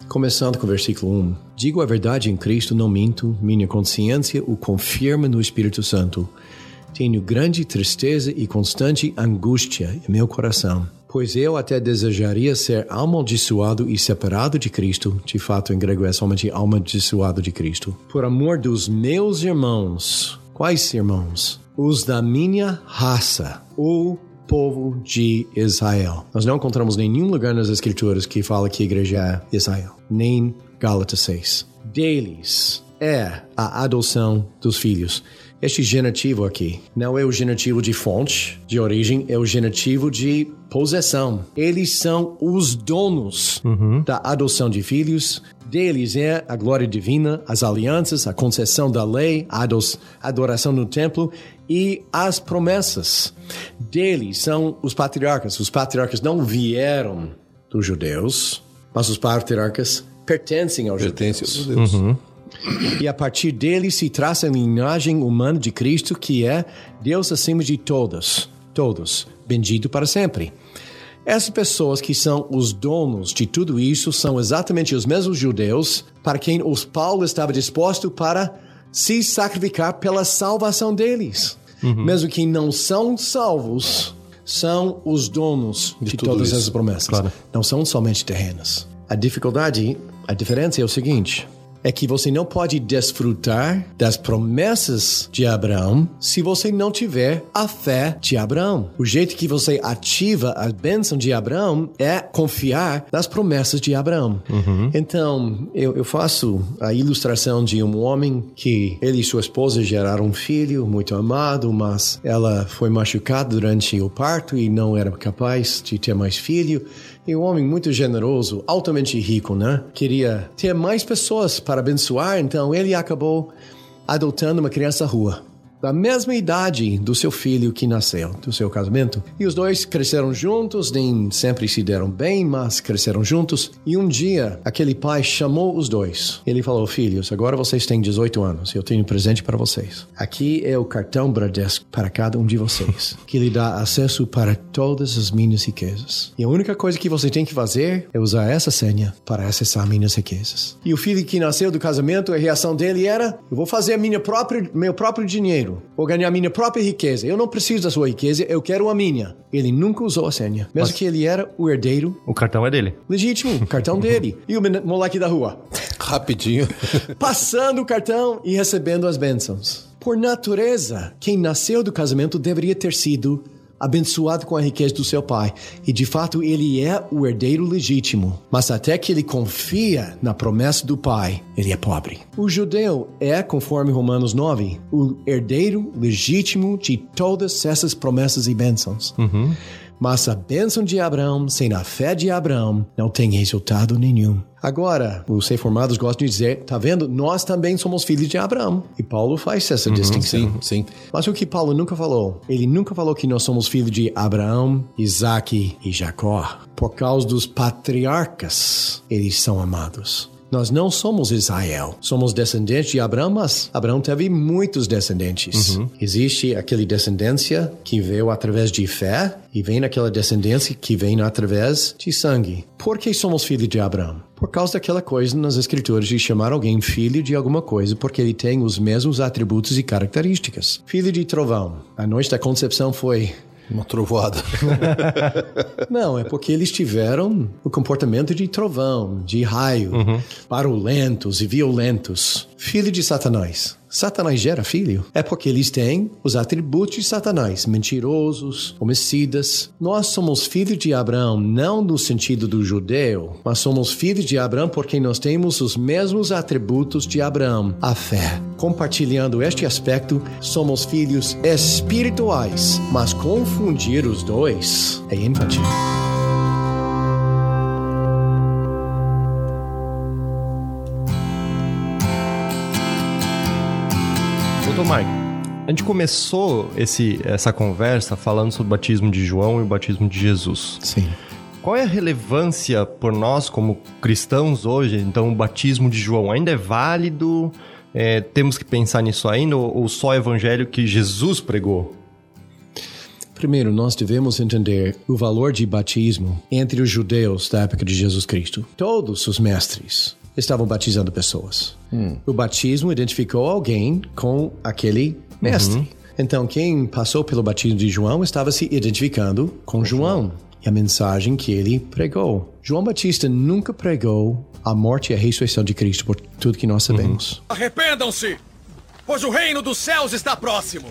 Começando com o versículo 1. Digo a verdade em Cristo, não minto, minha consciência o confirma no Espírito Santo. Tenho grande tristeza e constante angústia em meu coração, pois eu até desejaria ser amaldiçoado e separado de Cristo, de fato em grego é somente amaldiçoado de Cristo, por amor dos meus irmãos. Quais irmãos? Os da minha raça, o povo de Israel. Nós não encontramos nenhum lugar nas Escrituras que fala que a igreja é Israel, nem Gálatas 6. Deles é a adoção dos filhos. Este genitivo aqui não é o genitivo de fonte, de origem, é o genitivo de possessão. Eles são os donos da adoção de filhos. Deles é a glória divina, as alianças, a concessão da lei, a adoração no templo e as promessas. Deles são os patriarcas. Os patriarcas não vieram dos judeus, mas os patriarcas pertencem aos Pertence judeus. a Deus. Uhum. E a partir dele se traça a linhagem humana de Cristo, que é Deus acima de todos, todos, bendito para sempre. Essas pessoas que são os donos de tudo isso são exatamente os mesmos judeus para quem os Paulo estava disposto para se sacrificar pela salvação deles. Mesmo que não são salvos, são os donos de, tudo todas isso. essas promessas. Claro. Não são somente terrenas. A dificuldade, a diferença é o seguinte: é que você não pode desfrutar das promessas de Abraão se você não tiver a fé de Abraão. O jeito que você ativa a bênção de Abraão é confiar nas promessas de Abraão. Então, eu, eu faço a ilustração de um homem que ele e sua esposa geraram um filho muito amado, mas ela foi machucada durante o parto e não era capaz de ter mais filho. E um homem muito generoso, altamente rico, né? Queria ter mais pessoas para abençoar, então ele acabou adotando uma criança rua. Da mesma idade do seu filho que nasceu, do seu casamento. E os dois cresceram juntos, nem sempre se deram bem, mas cresceram juntos. E um dia, aquele pai chamou os dois. Ele falou: Filhos, agora vocês têm 18 anos, eu tenho um presente para vocês. Aqui é o cartão Bradesco para cada um de vocês, (laughs) que lhe dá acesso para todas as minhas riquezas. E a única coisa que você tem que fazer é usar essa senha para acessar minhas riquezas. E o filho que nasceu do casamento, a reação dele era: Eu vou fazer minha própria, meu próprio dinheiro, vou ganhar minha própria riqueza. Eu não preciso da sua riqueza, eu quero a minha. Ele nunca usou a senha, mesmo que ele era o herdeiro O cartão é dele. legítimo, o cartão (laughs) dele. E o moleque da rua Rapidinho. (laughs) passando o cartão e recebendo as bênçãos. Por natureza, quem nasceu do casamento deveria ter sido abençoado com a riqueza do seu pai. E de fato, ele é o herdeiro legítimo. Mas até que ele confia na promessa do pai, ele é pobre. O judeu é, conforme Romanos 9, o herdeiro legítimo de todas essas promessas e bênçãos. Mas a bênção de Abraão, sem a fé de Abraão, não tem resultado nenhum. Agora, os reformados gostam de dizer, tá vendo? Nós também somos filhos de Abraão. E Paulo faz essa distinção. Sim, sim. Mas o que Paulo nunca falou? Ele nunca falou que nós somos filhos de Abraão, Isaac e Jacó. Por causa dos patriarcas, eles são amados. Nós não somos Israel. Somos descendentes de Abraão, mas Abraão teve muitos descendentes. Existe aquela descendência que veio através de fé e vem aquela descendência que vem através de sangue. Por que somos filhos de Abraão? Por causa daquela coisa nas escrituras de chamar alguém filho de alguma coisa porque ele tem os mesmos atributos e características. Filho de trovão. A noite da concepção foi Uma trovoada. (laughs) não, é porque eles tiveram o comportamento de trovão, de raio, barulhentos e violentos. Filho de Satanás. Satanás gera filho? É porque eles têm os atributos de Satanás, mentirosos, homicidas. Nós somos filhos de Abraão não no sentido do judeu, mas somos filhos de Abraão porque nós temos os mesmos atributos de Abraão, a fé. Compartilhando este aspecto, somos filhos espirituais, mas confundir os dois é infantil. Mike, a gente começou esse, essa conversa falando sobre o batismo de João e o batismo de Jesus. Sim. Qual é a relevância por nós como cristãos hoje? Então, o batismo de João ainda é válido? É, temos que pensar nisso ainda? Ou, ou só o evangelho que Jesus pregou? Primeiro, nós devemos entender o valor de batismo entre os judeus da época de Jesus Cristo. Todos os mestres estavam batizando pessoas. O batismo identificou alguém com aquele mestre. Então, quem passou pelo batismo de João estava se identificando com João e a mensagem que ele pregou. João Batista nunca pregou a morte e a ressurreição de Cristo por tudo que nós sabemos. Arrependam-se, pois o reino dos céus está próximo.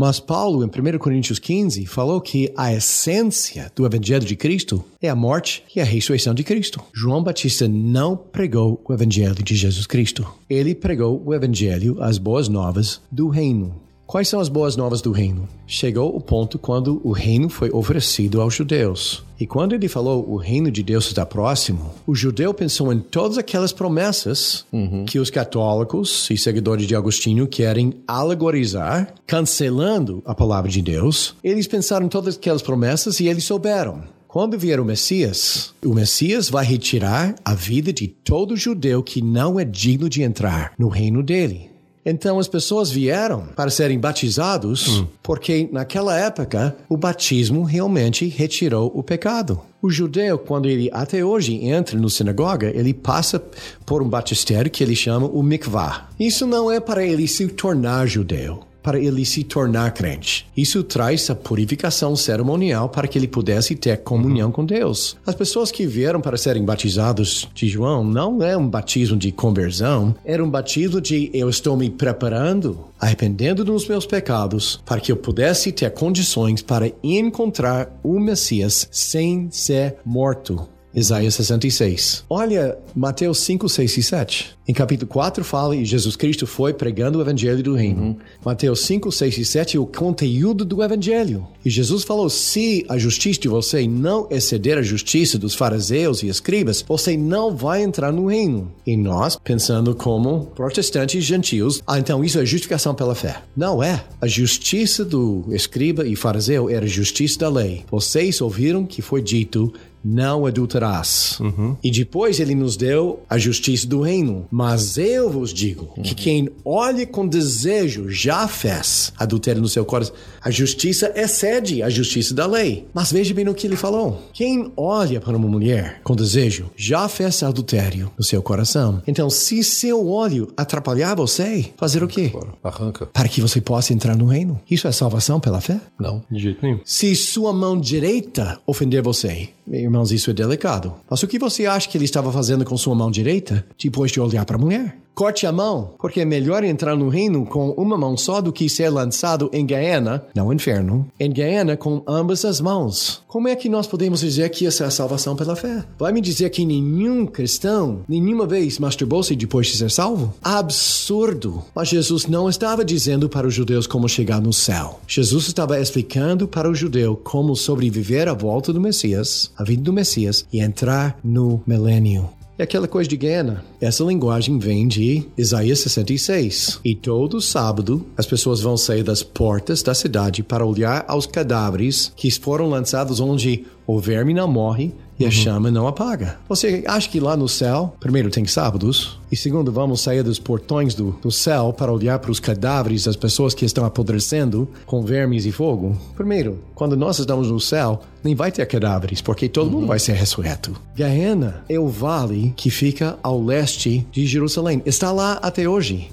Mas Paulo, em 1 Coríntios 15, falou que a essência do Evangelho de Cristo é a morte e a ressurreição de Cristo. João Batista não pregou o Evangelho de Jesus Cristo. Ele pregou o Evangelho, as boas novas do reino. Quais são as boas novas do reino? Chegou o ponto quando o reino foi oferecido aos judeus. E quando ele falou o reino de Deus está próximo, o judeu pensou em todas aquelas promessas que os católicos e seguidores de Agostinho querem alegorizar, cancelando a palavra de Deus. Eles pensaram em todas aquelas promessas e eles souberam. Quando vier o Messias, o Messias vai retirar a vida de todo judeu que não é digno de entrar no reino dele. Então as pessoas vieram para serem batizados porque naquela época o batismo realmente retirou o pecado. O judeu, quando ele até hoje entra no sinagoga, ele passa por um batistério que ele chama o mikvah. Isso não é para ele se tornar judeu para ele se tornar crente. Isso traz a purificação cerimonial para que ele pudesse ter comunhão com Deus. As pessoas que vieram para serem batizados de João não é um batismo de conversão, era um batismo de eu estou me preparando, arrependendo dos meus pecados, para que eu pudesse ter condições para encontrar o Messias sem ser morto. Isaías 66. Olha Mateus 5, 6 e 7. Em capítulo 4 fala e Jesus Cristo foi pregando o evangelho do reino. Mateus 5, 6 e 7 é o conteúdo do evangelho. E Jesus falou: se a justiça de você não exceder a justiça dos fariseus e escribas, você não vai entrar no reino. E nós, pensando como protestantes gentios, ah, então isso é justificação pela fé. Não é. A justiça do escriba e fariseu era a justiça da lei. Vocês ouviram que foi dito não adulterarás. E depois ele nos deu a justiça do reino. Mas eu vos digo que quem olha com desejo já fez adultério no seu coração. A justiça excede a justiça da lei. Mas veja bem o que ele falou. Quem olha para uma mulher com desejo já fez adultério no seu coração. Então, se seu olho atrapalhar você, fazer o quê? Arranca. Para que você possa entrar no reino. Isso é salvação pela fé? Não. De jeito nenhum. Se sua mão direita ofender você, irmãos, isso é delicado. Mas o que você acha que ele estava fazendo com sua mão direita depois de olhar para a mulher? Corte a mão, porque é melhor entrar no reino com uma mão só do que ser lançado em Gehenna, não inferno, em Gehenna com ambas as mãos. Como é que nós podemos dizer que essa é a salvação pela fé? Vai me dizer que nenhum cristão nenhuma vez masturbou-se depois de ser salvo? Absurdo! Mas Jesus não estava dizendo para os judeus como chegar no céu. Jesus estava explicando para o judeu como sobreviver à volta do Messias, a vida do Messias, e entrar no milênio. É aquela coisa de Guiana. Essa linguagem vem de Isaías 66. E todo sábado as pessoas vão sair das portas da cidade para olhar aos cadáveres que foram lançados onde o verme não morre e a chama não apaga. Você acha que lá no céu, primeiro tem sábados, e segundo, vamos sair dos portões do, do céu para olhar para os cadáveres das pessoas que estão apodrecendo com vermes e fogo? Primeiro, quando nós estamos no céu, nem vai ter cadáveres, porque todo mundo vai ser ressurreto. Gehenna é o vale que fica ao leste de Jerusalém. Está lá até hoje.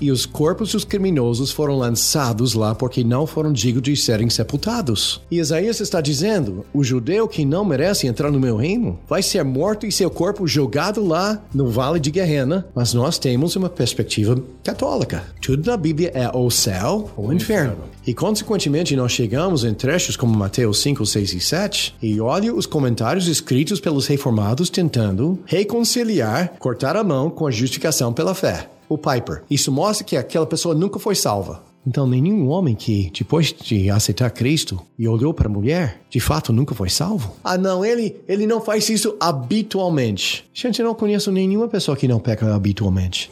E os corpos dos criminosos foram lançados lá porque não foram dignos de serem sepultados. E Isaías está dizendo: o judeu que não merece entrar no meu reino vai ser morto e seu corpo jogado lá no vale de Gehenna. Mas nós temos uma perspectiva católica. Tudo na Bíblia é ou céu ou inferno. E consequentemente nós chegamos em trechos como Mateus 5, 6 e 7 e olha os comentários escritos pelos reformados tentando reconciliar, cortar a mão com a justificação pela fé. O Piper. Isso mostra que aquela pessoa nunca foi salva. Então, nenhum homem que, depois de aceitar Cristo e olhou para a mulher, de fato nunca foi salvo? Ah, não, ele, ele não faz isso habitualmente. Gente, eu não conheço nenhuma pessoa que não peca habitualmente.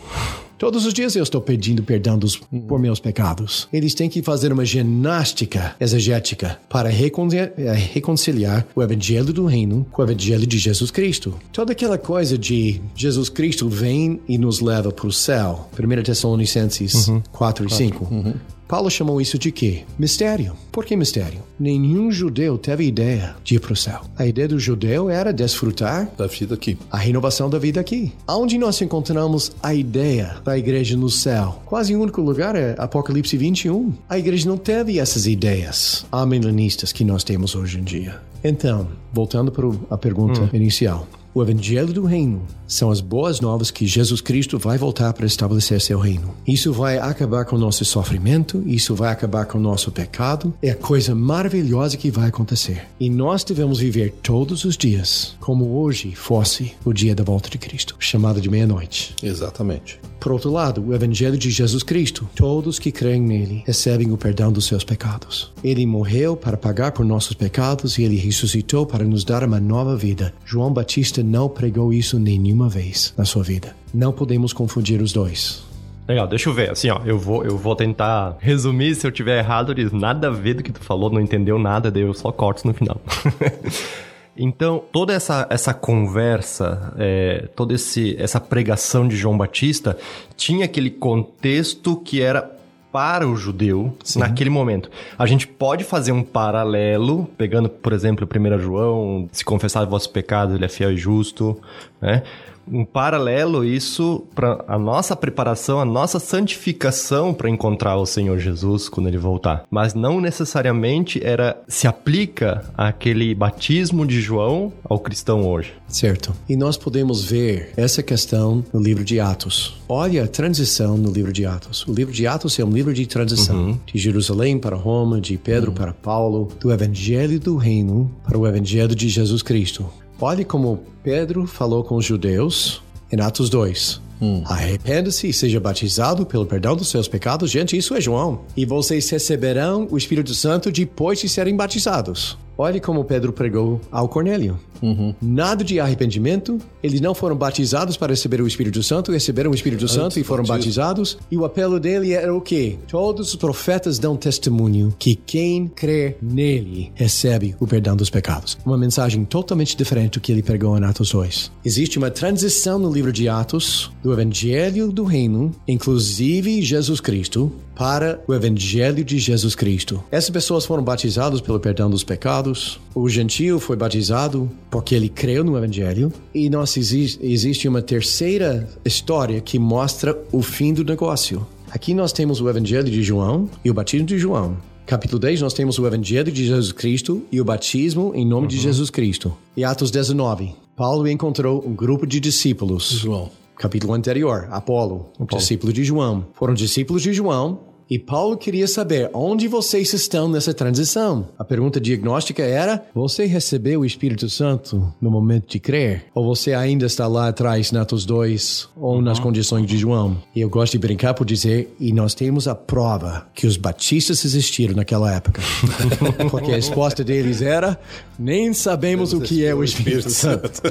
Todos os dias eu estou pedindo perdão dos, por meus pecados. Eles têm que fazer uma ginástica exegética para reconciliar, eh, reconciliar o evangelho do reino com o evangelho de Jesus Cristo. Toda aquela coisa de Jesus Cristo vem e nos leva para o céu. 1 Tessalonicenses 4 e 5. Paulo chamou isso de quê? Mistério. Por que mistério? Nenhum judeu teve ideia de ir para o céu. A ideia do judeu era desfrutar Da vida aqui. a renovação da vida aqui. Onde nós encontramos a ideia da igreja no céu? Quase o único lugar é Apocalipse 21. A igreja não teve essas ideias amilenistas que nós temos hoje em dia. Então, voltando para a pergunta inicial. O Evangelho do Reino são as boas novas que Jesus Cristo vai voltar para estabelecer seu reino. Isso vai acabar com o nosso sofrimento, isso vai acabar com o nosso pecado. É a coisa maravilhosa que vai acontecer. E nós devemos viver todos os dias como hoje fosse o dia da volta de Cristo, chamado de meia-noite. Exatamente. Por outro lado, o Evangelho de Jesus Cristo. Todos que creem nele recebem o perdão dos seus pecados. Ele morreu para pagar por nossos pecados e ele ressuscitou para nos dar uma nova vida. João Batista não pregou isso nenhuma vez na sua vida. Não podemos confundir os dois. Legal, deixa eu ver. Assim, ó, eu vou, eu vou tentar resumir. Se eu tiver errado, diz nada a ver do que tu falou, não entendeu nada, daí eu só corto no final. (laughs) Então, toda essa, essa conversa, é, toda esse, essa pregação de João Batista tinha aquele contexto que era para o judeu naquele momento. A gente pode fazer um paralelo, pegando, por exemplo, 1 João, se confessar vossos pecados, ele é fiel e justo, né? Um paralelo isso para a nossa preparação, a nossa santificação para encontrar o Senhor Jesus quando ele voltar. Mas não necessariamente era se aplica aquele batismo de João ao cristão hoje. Certo. E nós podemos ver essa questão no livro de Atos. Olha a transição no livro de Atos. O livro de Atos é um livro de transição. De Jerusalém para Roma, de Pedro para Paulo, do evangelho do reino para o evangelho de Jesus Cristo. Olhe como Pedro falou com os judeus em Atos 2. Arrependa-se e seja batizado pelo perdão dos seus pecados. Gente, isso é João. E vocês receberão o Espírito Santo depois de serem batizados. Olhe como Pedro pregou ao Cornélio. Nada de arrependimento. Eles não foram batizados para receber o Espírito Santo, receberam o Espírito Santo e foram batizados. E o apelo dele era o quê? Todos os profetas dão testemunho que quem crê nele recebe o perdão dos pecados. Uma mensagem totalmente diferente do que ele pregou em Atos 2. Existe uma transição no livro de Atos do Evangelho do Reino, inclusive Jesus Cristo, para o Evangelho de Jesus Cristo. Essas pessoas foram batizadas pelo perdão dos pecados. O gentio foi batizado porque ele creu no Evangelho. E nós exi- existe uma terceira história que mostra o fim do negócio. Aqui nós temos o Evangelho de João e o batismo de João. Capítulo 10, nós temos o Evangelho de Jesus Cristo e o batismo em nome de Jesus Cristo. E Atos 19, Paulo encontrou um grupo de discípulos. João. Capítulo anterior, Apolo, discípulo de João. Foram discípulos de João e Paulo queria saber onde vocês estão nessa transição. A pergunta diagnóstica era: você recebeu o Espírito Santo no momento de crer? Ou você ainda está lá atrás, na Atos 2, ou nas condições de João? E eu gosto de brincar por dizer: e nós temos a prova que os batistas existiram naquela época. (laughs) Porque a resposta deles era: nem sabemos o que é o Espírito Santo.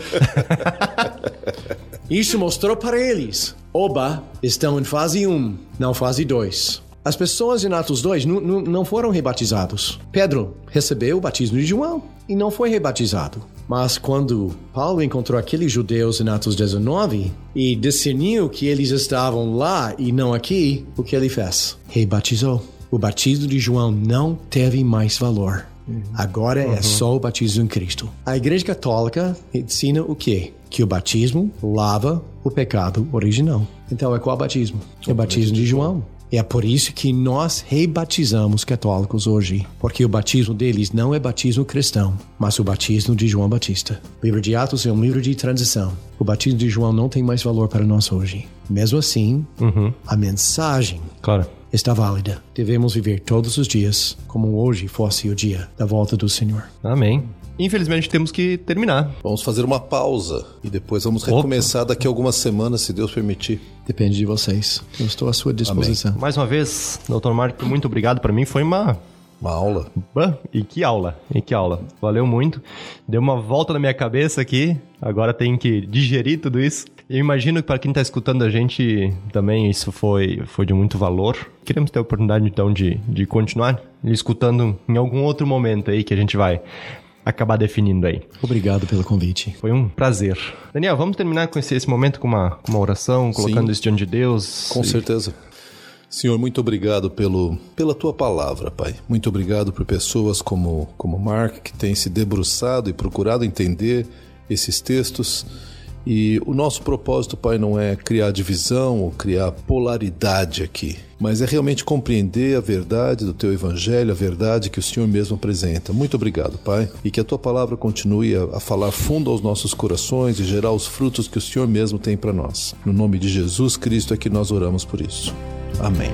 Isso mostrou para eles. Oba, estão em fase 1, não fase 2. As pessoas em Atos 2 nu- nu- não foram rebatizados. Pedro recebeu o batismo de João e não foi rebatizado. Mas quando Paulo encontrou aqueles judeus em Atos 19 e discerniu que eles estavam lá e não aqui, o que ele fez? Rebatizou. O batismo de João não teve mais valor. Agora é só o batismo em Cristo. A Igreja Católica ensina o quê? Que o batismo lava o pecado original. Então é qual batismo? É o batismo de João. E é por isso que nós rebatizamos católicos hoje, porque o batismo deles não é batismo cristão, mas o batismo de João Batista. O livro de Atos é um livro de transição. O batismo de João não tem mais valor para nós hoje. Mesmo assim, a mensagem Claro. está válida. Devemos viver todos os dias como hoje fosse o dia da volta do Senhor. Amém. Infelizmente temos que terminar. Vamos fazer uma pausa e depois vamos recomeçar daqui a algumas semanas, se Deus permitir. Depende de vocês. Eu estou à sua disposição. Mais uma vez, doutor Marco, muito obrigado. Para mim foi uma Uma aula. Bah, e que aula, e que aula. Valeu muito. Deu uma volta na minha cabeça aqui. Agora tem que digerir tudo isso. Eu imagino que para quem está escutando a gente também isso foi, foi de muito valor. Queremos ter a oportunidade então de, de continuar escutando em algum outro momento aí que a gente vai acabar definindo aí. Obrigado pelo convite. Foi um prazer. Daniel, vamos terminar com esse, esse momento com uma, com uma oração, colocando Sim. isso diante de Deus. Com E- certeza. Senhor, muito obrigado pelo, pela tua palavra, Pai. Muito obrigado por pessoas como, como Mark, que tem se debruçado e procurado entender esses textos. E o nosso propósito, Pai, não é criar divisão ou criar polaridade aqui, mas é realmente compreender a verdade do teu evangelho, a verdade que o Senhor mesmo apresenta. Muito obrigado, Pai, e que a tua palavra continue a, falar fundo aos nossos corações e gerar os frutos que o Senhor mesmo tem para nós. No nome de Jesus Cristo é que nós oramos por isso. Amém.